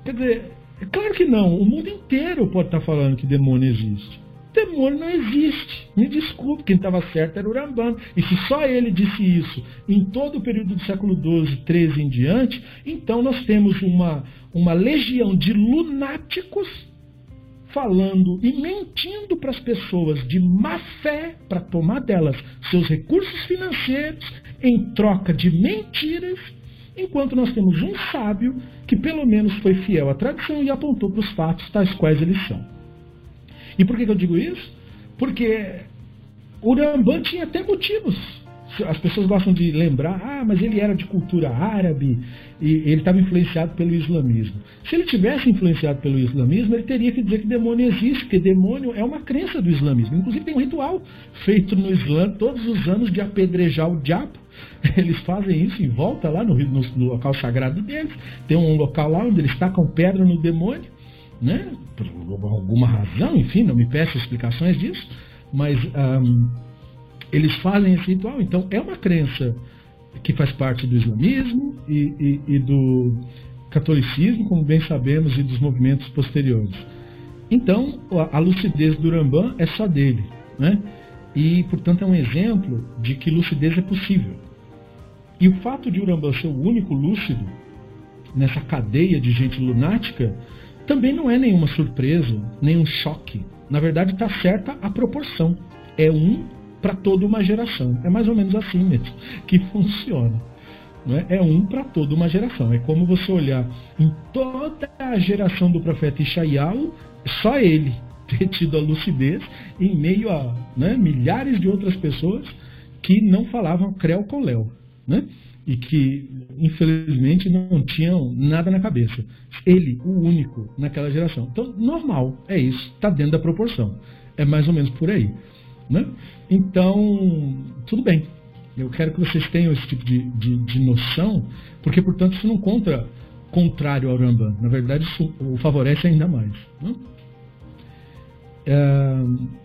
Quer dizer, é claro que não, o mundo inteiro pode estar falando que demônio existe demônio não existe. Me desculpe, quem estava certo era o Rambam. E se só ele disse isso em todo o período do século XII, XIII em diante, então nós temos uma, uma legião de lunáticos falando e mentindo para as pessoas de má fé para tomar delas seus recursos financeiros em troca de mentiras, enquanto nós temos um sábio que pelo menos foi fiel à tradição e apontou para os fatos tais quais eles são. E por que, que eu digo isso? Porque o Rambam tinha até motivos. As pessoas gostam de lembrar, ah, mas ele era de cultura árabe e ele estava influenciado pelo islamismo. Se ele tivesse influenciado pelo islamismo, ele teria que dizer que demônio existe, porque demônio é uma crença do islamismo. Inclusive tem um ritual feito no Islã todos os anos de apedrejar o diabo. Eles fazem isso em volta lá no, no, no local sagrado deles. Tem um local lá onde eles tacam pedra no demônio né? por alguma razão, enfim, não me peço explicações disso, mas um, eles fazem esse ritual. Então é uma crença que faz parte do islamismo e, e, e do catolicismo, como bem sabemos, e dos movimentos posteriores. Então a, lucidez do Rambam é só dele, né? E, portanto, é um exemplo de que lucidez é possível. E o fato de Urambã ser o único lúcido nessa cadeia de gente lunática também não é nenhuma surpresa, nenhum choque. Na verdade, está certa a proporção. É um para toda uma geração. É mais ou menos assim mesmo que funciona. É? é um para toda uma geração. É como você olhar em toda a geração do profeta Ishayahu, só ele ter tido a lucidez em meio a né, milhares de outras pessoas que não falavam creu coléu. Né? E que, infelizmente, não tinham nada na cabeça. Ele, o único naquela geração. Então, normal, é isso, está dentro da proporção. É mais ou menos por aí. Né? Então, tudo bem. Eu quero que vocês tenham esse tipo de, de, de noção, porque, portanto, isso não conta contrário ao Rambam. Na verdade, isso o favorece ainda mais. Né? É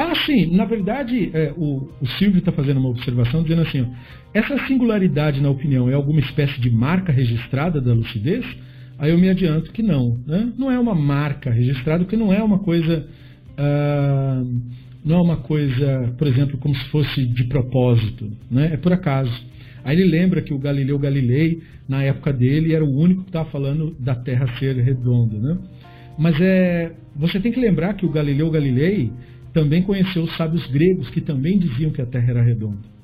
Ah, sim, na verdade, é, o, o, Silvio está fazendo uma observação dizendo assim: ó, essa singularidade na opinião é alguma espécie de marca registrada da lucidez? Aí eu me adianto que não. Né? Não é uma marca registrada, porque não é uma coisa. Ah, não é uma coisa, por exemplo, como se fosse de propósito, né? é por acaso. Aí ele lembra que o Galileu Galilei, na época dele, era o único que estava falando da Terra ser redonda. Né? Mas é, você tem que lembrar que o Galileu Galilei também conheceu os sábios gregos que também diziam que a Terra era redonda.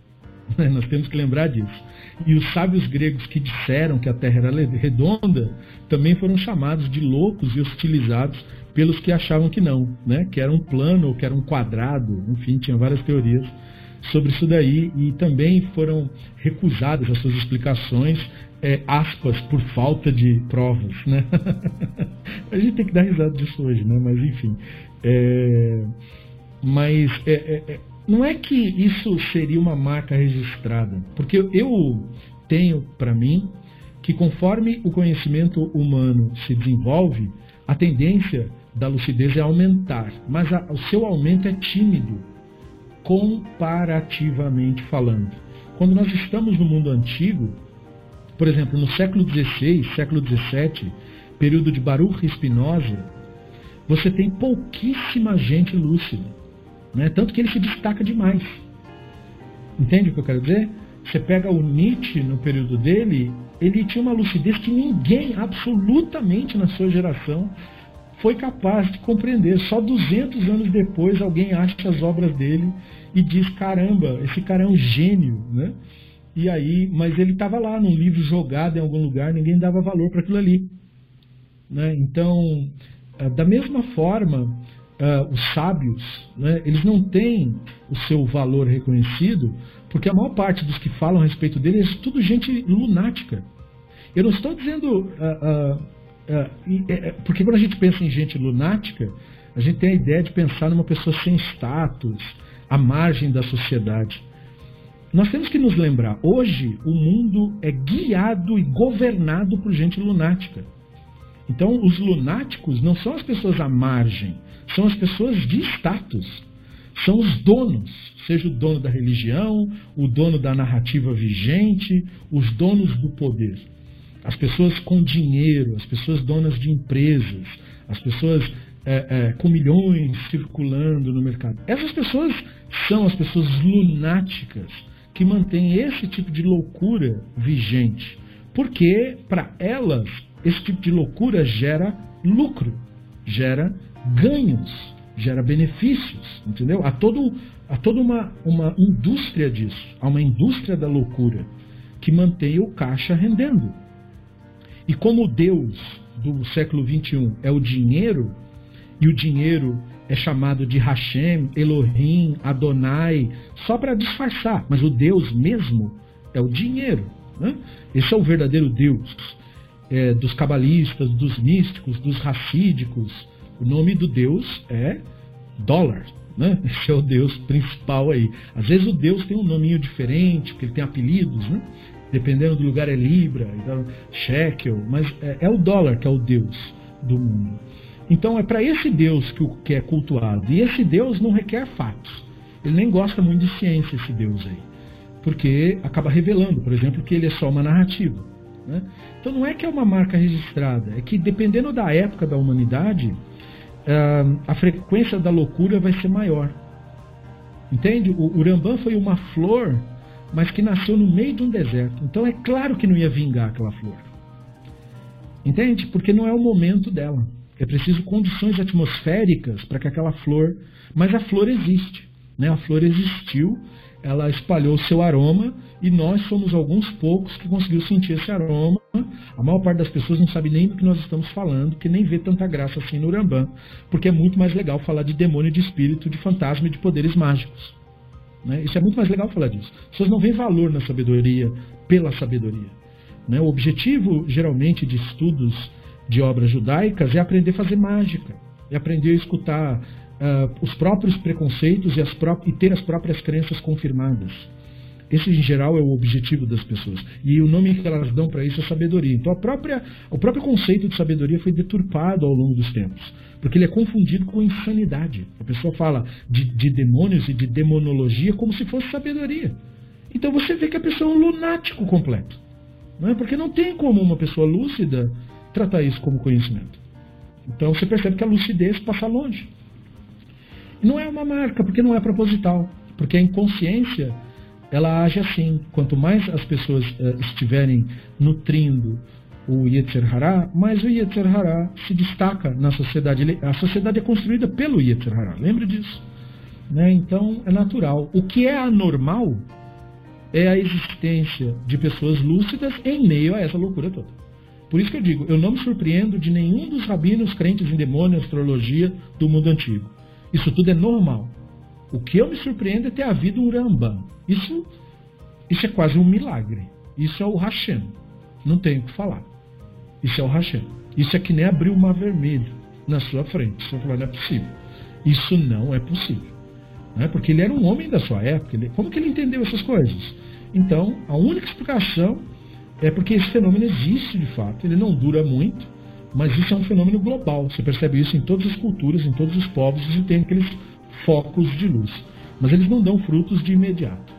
Nós temos que lembrar disso. E os sábios gregos que disseram que a Terra era redonda também foram chamados de loucos e hostilizados pelos que achavam que não, né? que era um plano ou que era um quadrado, enfim, tinha várias teorias sobre isso daí e também foram recusadas as suas explicações, é, aspas, por falta de provas. Né? a gente tem que dar risada disso hoje, né? mas enfim. É... Mas é, é, é, não é que isso seria uma marca registrada, porque eu tenho para mim que conforme o conhecimento humano se desenvolve, a tendência da lucidez é aumentar, mas a, o seu aumento é tímido, comparativamente falando. Quando nós estamos no mundo antigo, por exemplo, no século XVI, século XVII, período de Baruch Spinoza, você tem pouquíssima gente lúcida. Né? Tanto que ele se destaca demais. Entende o que eu quero dizer? Você pega o Nietzsche no período dele, ele tinha uma lucidez que ninguém, absolutamente na sua geração, foi capaz de compreender. Só 200 anos depois alguém acha as obras dele e diz: caramba, esse cara é um gênio, né? E aí, mas ele estava lá num livro jogado em algum lugar, ninguém dava valor para aquilo ali. Né? Então, ah, da mesma forma, uh, os sábios, né, eles não têm o seu valor reconhecido, porque a maior parte dos que falam a respeito deles é tudo gente lunática. Eu não estou dizendo. Uh, uh, porque quando a gente pensa em gente lunática, a gente tem a ideia de pensar numa pessoa sem status, à margem da sociedade. Nós temos que nos lembrar, hoje o mundo é guiado e governado por gente lunática. Então, os lunáticos não são as pessoas à margem, são as pessoas de status. São os donos, seja o dono da religião, o dono da narrativa vigente, os donos do poder. As pessoas com dinheiro, as pessoas donas de empresas, as pessoas é, é, com milhões circulando no mercado. Essas pessoas são as pessoas lunáticas que mantêm esse tipo de loucura vigente. Porque, para elas, esse tipo de loucura gera lucro, gera ganhos, gera benefícios, entendeu? Há, todo, há toda uma, uma indústria disso, há uma indústria da loucura que mantém o caixa rendendo. E como o Deus do século XXI é o dinheiro, e o dinheiro é chamado de Hashem, Elohim, Adonai, só para disfarçar, mas o Deus mesmo é o dinheiro. Né? Esse é o verdadeiro Deus é, dos cabalistas, dos místicos, dos racídicos. O nome do Deus é dólar. Né? Esse é o Deus principal aí. Às vezes o Deus tem um nominho diferente, porque ele tem apelidos, né? dependendo do lugar é Libra, então, Shekel, mas é, é o dólar que é o Deus do mundo. Então é para esse Deus que, que é cultuado. E esse Deus não requer fatos. Ele nem gosta muito de ciência, esse Deus aí. Porque acaba revelando, por exemplo, que ele é só uma narrativa. Né? Então não é que é uma marca registrada, é que dependendo da época da humanidade, a frequência da loucura vai ser maior. Entende? O Urambã foi uma flor, mas que nasceu no meio de um deserto. Então é claro que não ia vingar aquela flor. Entende? Porque não é o momento dela. É preciso condições atmosféricas para que aquela flor. Mas a flor existe. Né? A flor existiu ela espalhou seu aroma e nós somos alguns poucos que conseguiu sentir esse aroma. A maior parte das pessoas não sabe nem do que nós estamos falando, que nem vê tanta graça assim no Urambã, porque é muito mais legal falar de demônio, de espírito, de fantasma e de poderes mágicos. Né? Isso é muito mais legal falar disso. As pessoas não veem valor na sabedoria pela sabedoria. Né? O objetivo, geralmente, de estudos de obras judaicas é aprender a fazer mágica, é aprender a escutar uh, os próprios preconceitos e, as pró e ter as próprias crenças confirmadas. Esse, em geral, é o objetivo das pessoas. E o nome que elas dão para isso é sabedoria. Então, a própria, o próprio conceito de sabedoria foi deturpado ao longo dos tempos. Porque ele é confundido com insanidade. A pessoa fala de, de demônios e de demonologia como se fosse sabedoria. Então, você vê que a pessoa é um lunático completo. Não é? Porque não tem como uma pessoa lúcida tratar isso como conhecimento. Então, você percebe que a lucidez passa longe. Não é uma marca, porque não é proposital. Porque a inconsciência, ela age assim. Quanto mais as pessoas uh, estiverem nutrindo o Yetzer Hará, mais o Yetzer Hará se destaca na sociedade. Ele, a sociedade é construída pelo Yetzer Hará, lembre disso. Né? Então, é natural. O que é anormal é a existência de pessoas lúcidas em meio a essa loucura toda. Por isso que eu digo, eu não me surpreendo de nenhum dos rabinos crentes em demônio, astrologia do mundo antigo. Isso tudo é normal. O que eu me surpreendo é ter havido um Rambam. Isso, isso é quase um milagre. Isso é o Hashem. Não tenho o que falar. Isso é o Hashem. Isso é que nem abrir o mar vermelho na sua frente. Você fala, não é possível. Isso não é possível. Não é? Porque ele era um homem da sua época. Ele, como que ele entendeu essas coisas? Então, a única explicação é porque esse fenômeno existe de fato. Ele não dura muito. Mas isso é um fenômeno global. Você percebe isso em todas as culturas, em todos os povos, e tem aqueles focos de luz. Mas eles não dão frutos de imediato.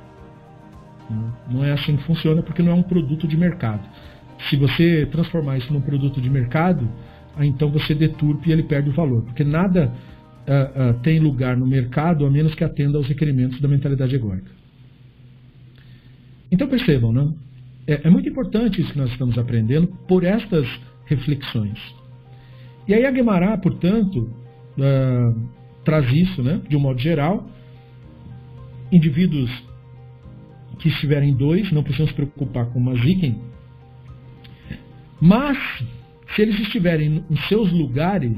Não é assim que funciona, porque não é um produto de mercado. Se você transformar isso num produto de mercado, então você deturpe e ele perde o valor. Porque nada uh, uh, tem lugar no mercado a menos que atenda aos requerimentos da mentalidade egóica. Então percebam, né? É, é, muito importante isso que nós estamos aprendendo por estas reflexões. E aí a Guemará, portanto, uh, traz isso, né, de um modo geral. Indivíduos que estiverem dois não precisam se preocupar com uma ziken, mas se eles estiverem em seus lugares,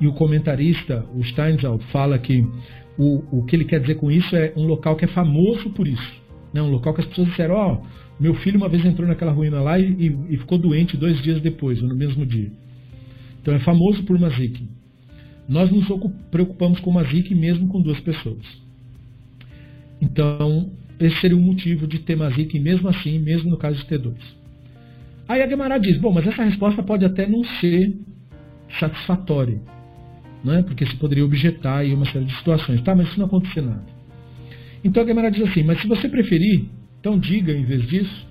e o comentarista, o Steinsaltz, fala que o, o que ele quer dizer com isso é um local que é famoso por isso. Né? Um local que as pessoas disseram, ó, oh, meu filho uma vez entrou naquela ruína lá e, e, e, ficou doente dois dias depois, no mesmo dia. Então é famoso por Mazik. Nós nos preocupamos com Mazik mesmo com duas pessoas. Então, esse seria o motivo de ter Mazik mesmo assim, mesmo no caso de ter dois. Aí a Gemara diz, bom, mas essa resposta pode até não ser satisfatória, é? porque se poderia objetar aí uma série de situações. Tá, mas isso não aconteceu nada. Então a Gemara diz assim, mas se você preferir, então diga em vez disso,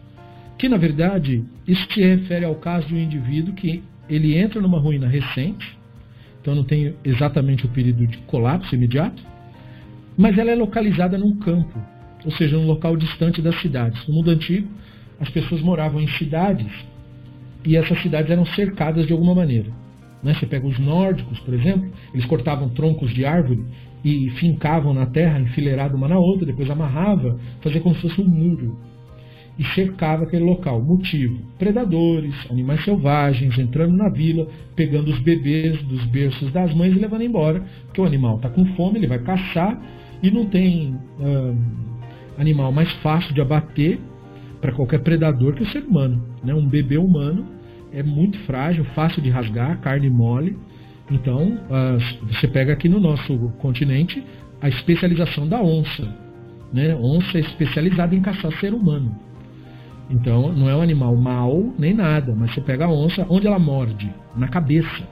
que na verdade isso se refere ao caso de um indivíduo que ele entra numa ruína recente, então não tem exatamente o período de colapso imediato, mas ela é localizada num campo, ou seja, num local distante das cidades. No mundo antigo, as pessoas moravam em cidades e essas cidades eram cercadas de alguma maneira. Né? Você pega os nórdicos, por exemplo, eles cortavam troncos de árvore e fincavam na terra, enfileirado uma na outra, depois amarrava, fazia como se fosse um muro e cercava aquele local. Motivo: predadores, animais selvagens entrando na vila, pegando os bebês dos berços das mães e levando embora, porque o animal está com fome, ele vai caçar e não tem animal mais fácil de abater para qualquer predador que o ser humano. Né? Um bebê humano é muito frágil, fácil de rasgar, carne mole. Então, você pega aqui no nosso continente a especialização da onça. Né? Onça é especializada em caçar ser humano. Então, não é um animal mau nem nada, mas você pega a onça, onde ela morde? Na cabeça.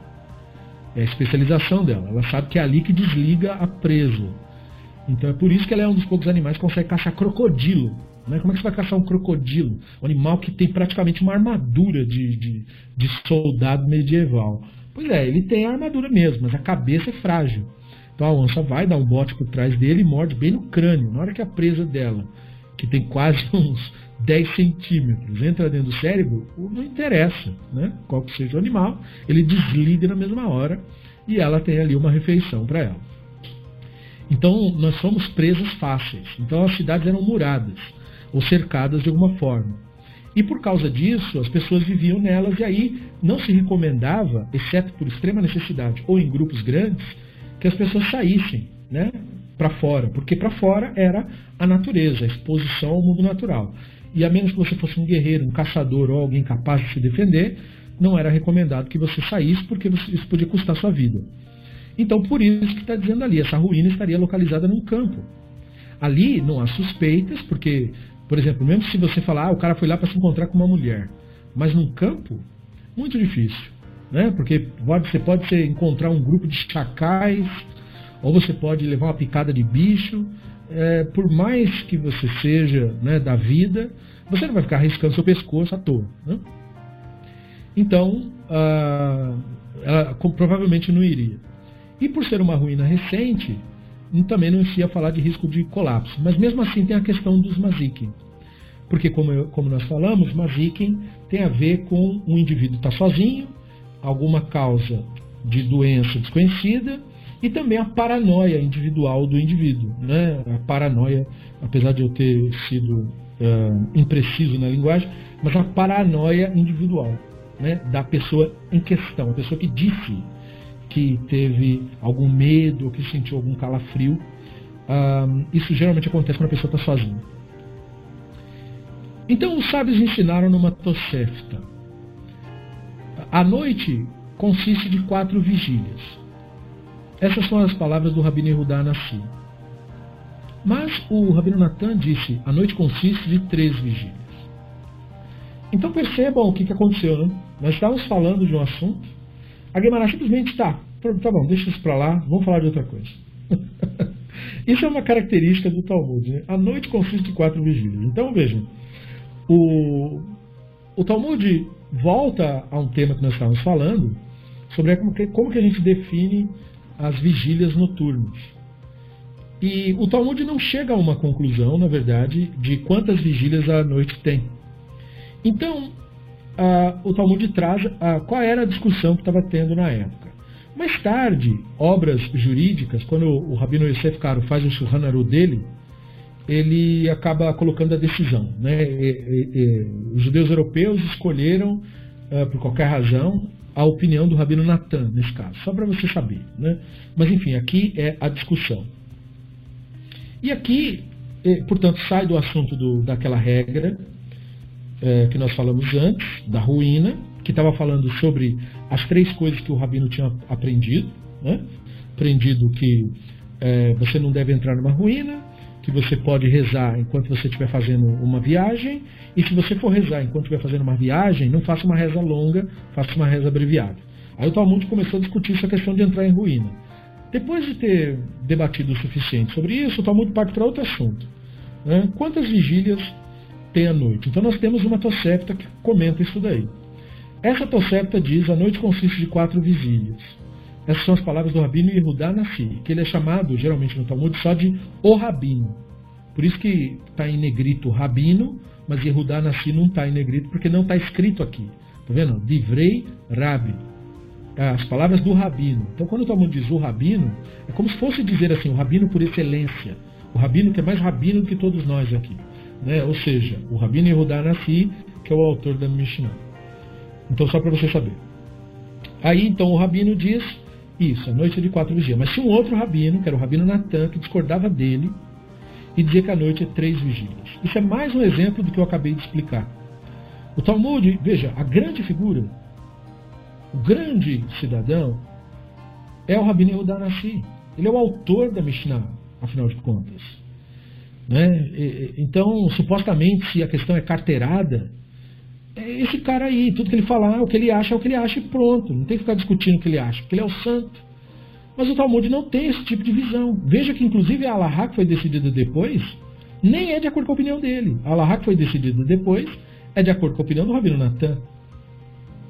É a especialização dela. Ela sabe que é ali que desliga a presa. Então, é por isso que ela é um dos poucos animais que consegue caçar crocodilo. Né? Como é que você vai caçar um crocodilo? Um animal que tem praticamente uma armadura de, de, de soldado medieval. Pois é, ele tem a armadura mesmo, mas a cabeça é frágil. Então a onça vai dar um bote por trás dele e morde bem no crânio. Na hora que a presa dela, que tem quase uns 10 centímetros, entra dentro do cérebro, não interessa né? qual que seja o animal, ele desliga na mesma hora e ela tem ali uma refeição para ela. Então nós somos presas fáceis. Então as cidades eram muradas ou cercadas de alguma forma. E por causa disso, as pessoas viviam nelas e aí não se recomendava, exceto por extrema necessidade ou em grupos grandes, que as pessoas saíssem né, para fora, porque para fora era a natureza, a exposição ao mundo natural. E a menos que você fosse um guerreiro, um caçador ou alguém capaz de se defender, não era recomendado que você saísse, porque isso podia custar sua vida. Então, por isso que está dizendo ali, essa ruína estaria localizada num campo. Ali não há suspeitas, porque por exemplo, mesmo se você falar, ah, o cara foi lá para se encontrar com uma mulher, mas num campo, muito difícil. Né? Porque pode, você pode ser, encontrar um grupo de chacais, ou você pode levar uma picada de bicho. É, por mais que você seja né, da vida, você não vai ficar arriscando seu pescoço à toa. Né? Então, ah, ela provavelmente não iria. E por ser uma ruína recente, também não ia falar de risco de colapso. Mas mesmo assim tem a questão dos Mazikin. Porque, como, eu, como nós falamos, Mazikin tem a ver com um indivíduo estar tá sozinho, alguma causa de doença desconhecida e também a paranoia individual do indivíduo. Né? A paranoia, apesar de eu ter sido uh, impreciso na linguagem, mas a paranoia individual né? da pessoa em questão, a pessoa que disse que teve algum medo, ou que sentiu algum calafrio. Um, isso geralmente acontece quando a pessoa está sozinha. Então os sábios ensinaram numa Tosefta. A noite consiste de quatro vigílias. Essas são as palavras do Rabino Yehudá Nassi. Mas o Rabino Natan disse, a noite consiste de três vigílias. Então percebam o que, que aconteceu. Né? Nós estávamos falando de um assunto a Guimarães simplesmente está, tá bom, deixa isso para lá, vamos falar de outra coisa. isso é uma característica do Talmud. Né? A noite consiste de quatro vigílias. Então vejam, o, o Talmud volta a um tema que nós estávamos falando, sobre como que, como que a gente define as vigílias noturnas. E o Talmud não chega a uma conclusão, na verdade, de quantas vigílias a noite tem. Então, o Talmud traz a, qual era a discussão que estava tendo na época. Mais tarde, obras jurídicas, quando o, Rabino Yosef Karo faz o Shulchan dele, ele acaba colocando a decisão. Né? E, e, e, os judeus europeus escolheram, uh, por qualquer razão, a opinião do Rabino Natan, nesse caso, só para você saber. Né? Mas, enfim, aqui é a discussão. E aqui, eh, portanto, sai do assunto do, daquela regra eh, que nós falamos antes, da ruína, que estava falando sobre as três coisas que o Rabino tinha aprendido. Né? Aprendido que eh, você não deve entrar numa ruína, que você pode rezar enquanto você estiver fazendo uma viagem, e se você for rezar enquanto estiver fazendo uma viagem, não faça uma reza longa, faça uma reza abreviada. Aí o Talmud começou a discutir essa questão de entrar em ruína. Depois de ter debatido o suficiente sobre isso, o Talmud parte para outro assunto. Né? Quantas vigílias tem a noite? Então nós temos uma Tosefta que comenta isso daí. Essa Tosefta diz, a noite consiste de quatro vigílias. Essas são as palavras do Rabino Yehudá Nassi, que ele é chamado, geralmente no Talmud, só de o Rabino. Por isso que está em negrito Rabino, mas Yehudá Nassi não está em negrito, porque não está escrito aqui. Está vendo? Divrei Rabi as palavras do rabino. Então, quando o Talmud diz o rabino, é como se fosse dizer assim, o rabino por excelência. O rabino que é mais rabino do que todos nós aqui. Né? Ou seja, o rabino Yehudá Nassi, que é o autor da Mishnah. Então, só para você saber. Aí, então, o rabino diz isso, a noite é de quatro vigílias. Mas tinha um outro rabino, que era o rabino Natan, que discordava dele e dizia que a noite é três vigílias. Isso é mais um exemplo do que eu acabei de explicar. O Talmud, veja, a grande figura o grande cidadão é o Rabino Yehuda Nassi. Ele é o autor da Mishnah, afinal de contas. Né? Então, supostamente, se a questão é carteirada, é esse cara aí, tudo que ele falar, o que ele acha é o que ele acha e pronto. Não tem que ficar discutindo o que ele acha, porque ele é o santo. Mas o Talmud não tem esse tipo de visão. Veja que, inclusive, a Allahá que foi decidida depois, nem é de acordo com a opinião dele. A Allahá que foi decidida depois é de acordo com a opinião do Rabino Natan.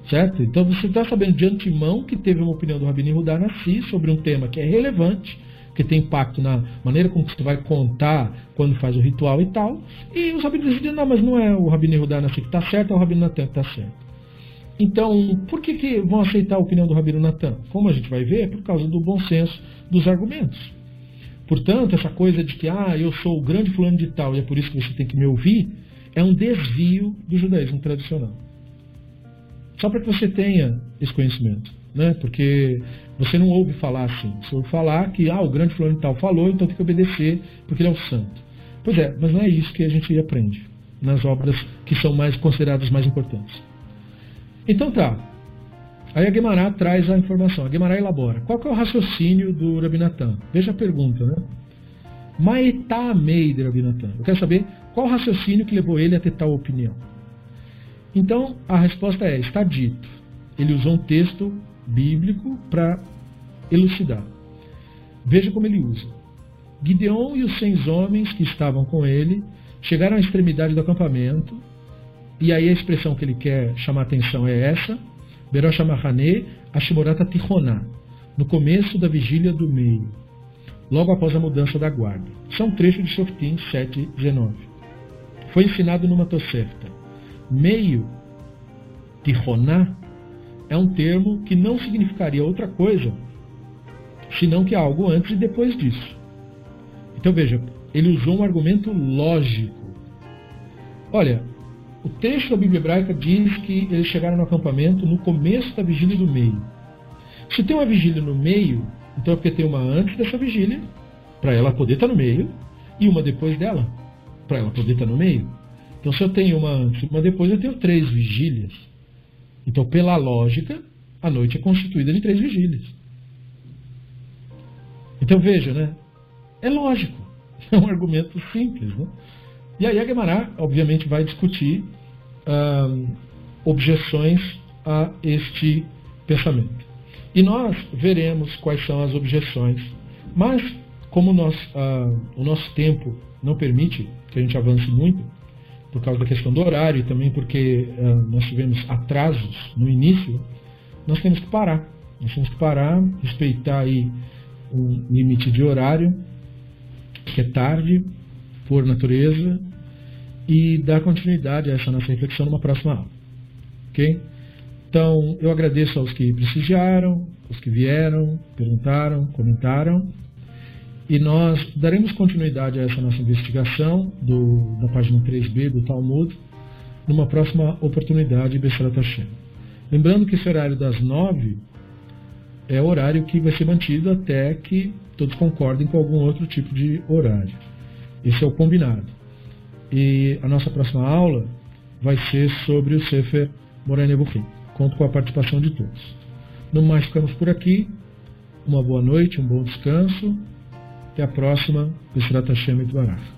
Certo? Então você está sabendo de antemão que teve uma opinião do Rabino Rudá Nassi sobre um tema que é relevante, que tem impacto na maneira como você vai contar quando faz o ritual e tal. E os rabinos decidiram, não, mas não é o Rabino Nassi que está certo, é o Rabino Natan que está certo. Então, por que, que vão aceitar a opinião do Rabino Natan? Como a gente vai ver, é por causa do bom senso dos argumentos. Portanto, essa coisa de que, ah, eu sou o grande fulano de tal e é por isso que você tem que me ouvir, é um desvio do judaísmo tradicional. Só para que você tenha esse conhecimento. Né? Porque você não ouve falar assim. Você ouve falar que ah, o grande fulano tal falou, então tem que obedecer porque ele é o santo. Pois é, mas não é isso que a gente aprende nas obras que são mais consideradas mais importantes. Então tá. Aí a Guimarães traz a informação. A Guimarães elabora. Qual é o raciocínio do Rabinatan? Veja a pergunta, né? Maetamei de Rabinatan. Eu quero saber qual o raciocínio que levou ele a ter tal opinião. Então, a resposta é: está dito. Ele usou um texto bíblico para elucidar. Veja como ele usa. Gideon e os cem homens que estavam com ele chegaram à extremidade do acampamento, e aí a expressão que ele quer chamar atenção é essa: Berosh Mahane Ashimorata Tichoná, no começo da vigília do meio, logo após a mudança da guarda. Isso é um trecho de Shoftim 7,19. Foi ensinado numa Tosefta meio tironá é um termo que não significaria outra coisa senão que há algo antes e depois disso. Então veja, ele usou um argumento lógico. Olha, o texto da Bíblia hebraica diz que eles chegaram no acampamento no começo da vigília do meio. Se tem uma vigília no meio, então é porque tem uma antes dessa vigília, para ela poder estar no meio, e uma depois dela, para ela poder estar no meio. Então, se eu tenho uma antes e uma depois, eu tenho três vigílias. Então, pela lógica, a noite é constituída de três vigílias. Então, veja, né? É lógico. É um argumento simples. Né? E aí a Guimarães, obviamente, vai discutir objeções a este pensamento. E nós veremos quais são as objeções. Mas, como nós, o nosso tempo não permite que a gente avance muito, por causa da questão do horário e também porque uh, nós tivemos atrasos no início, nós temos que parar. Nós temos que parar, respeitar aí um limite de horário que é tarde, por natureza, e dar continuidade a essa nossa reflexão numa próxima aula. Ok? Então, eu agradeço aos que prestigiaram, os que vieram, perguntaram, comentaram. E nós daremos continuidade a essa nossa investigação do, da página 3b do Talmud numa próxima oportunidade, Besserat Hashem. Lembrando que esse horário das 9 é o horário que vai ser mantido até que todos concordem com algum outro tipo de horário. Esse é o combinado. E a nossa próxima aula vai ser sobre o Sefer Moraine Nebuchim. Conto com a participação de todos. No mais, ficamos por aqui. Uma boa noite, um bom descanso. Até a próxima. Besrat Hashem et Barach.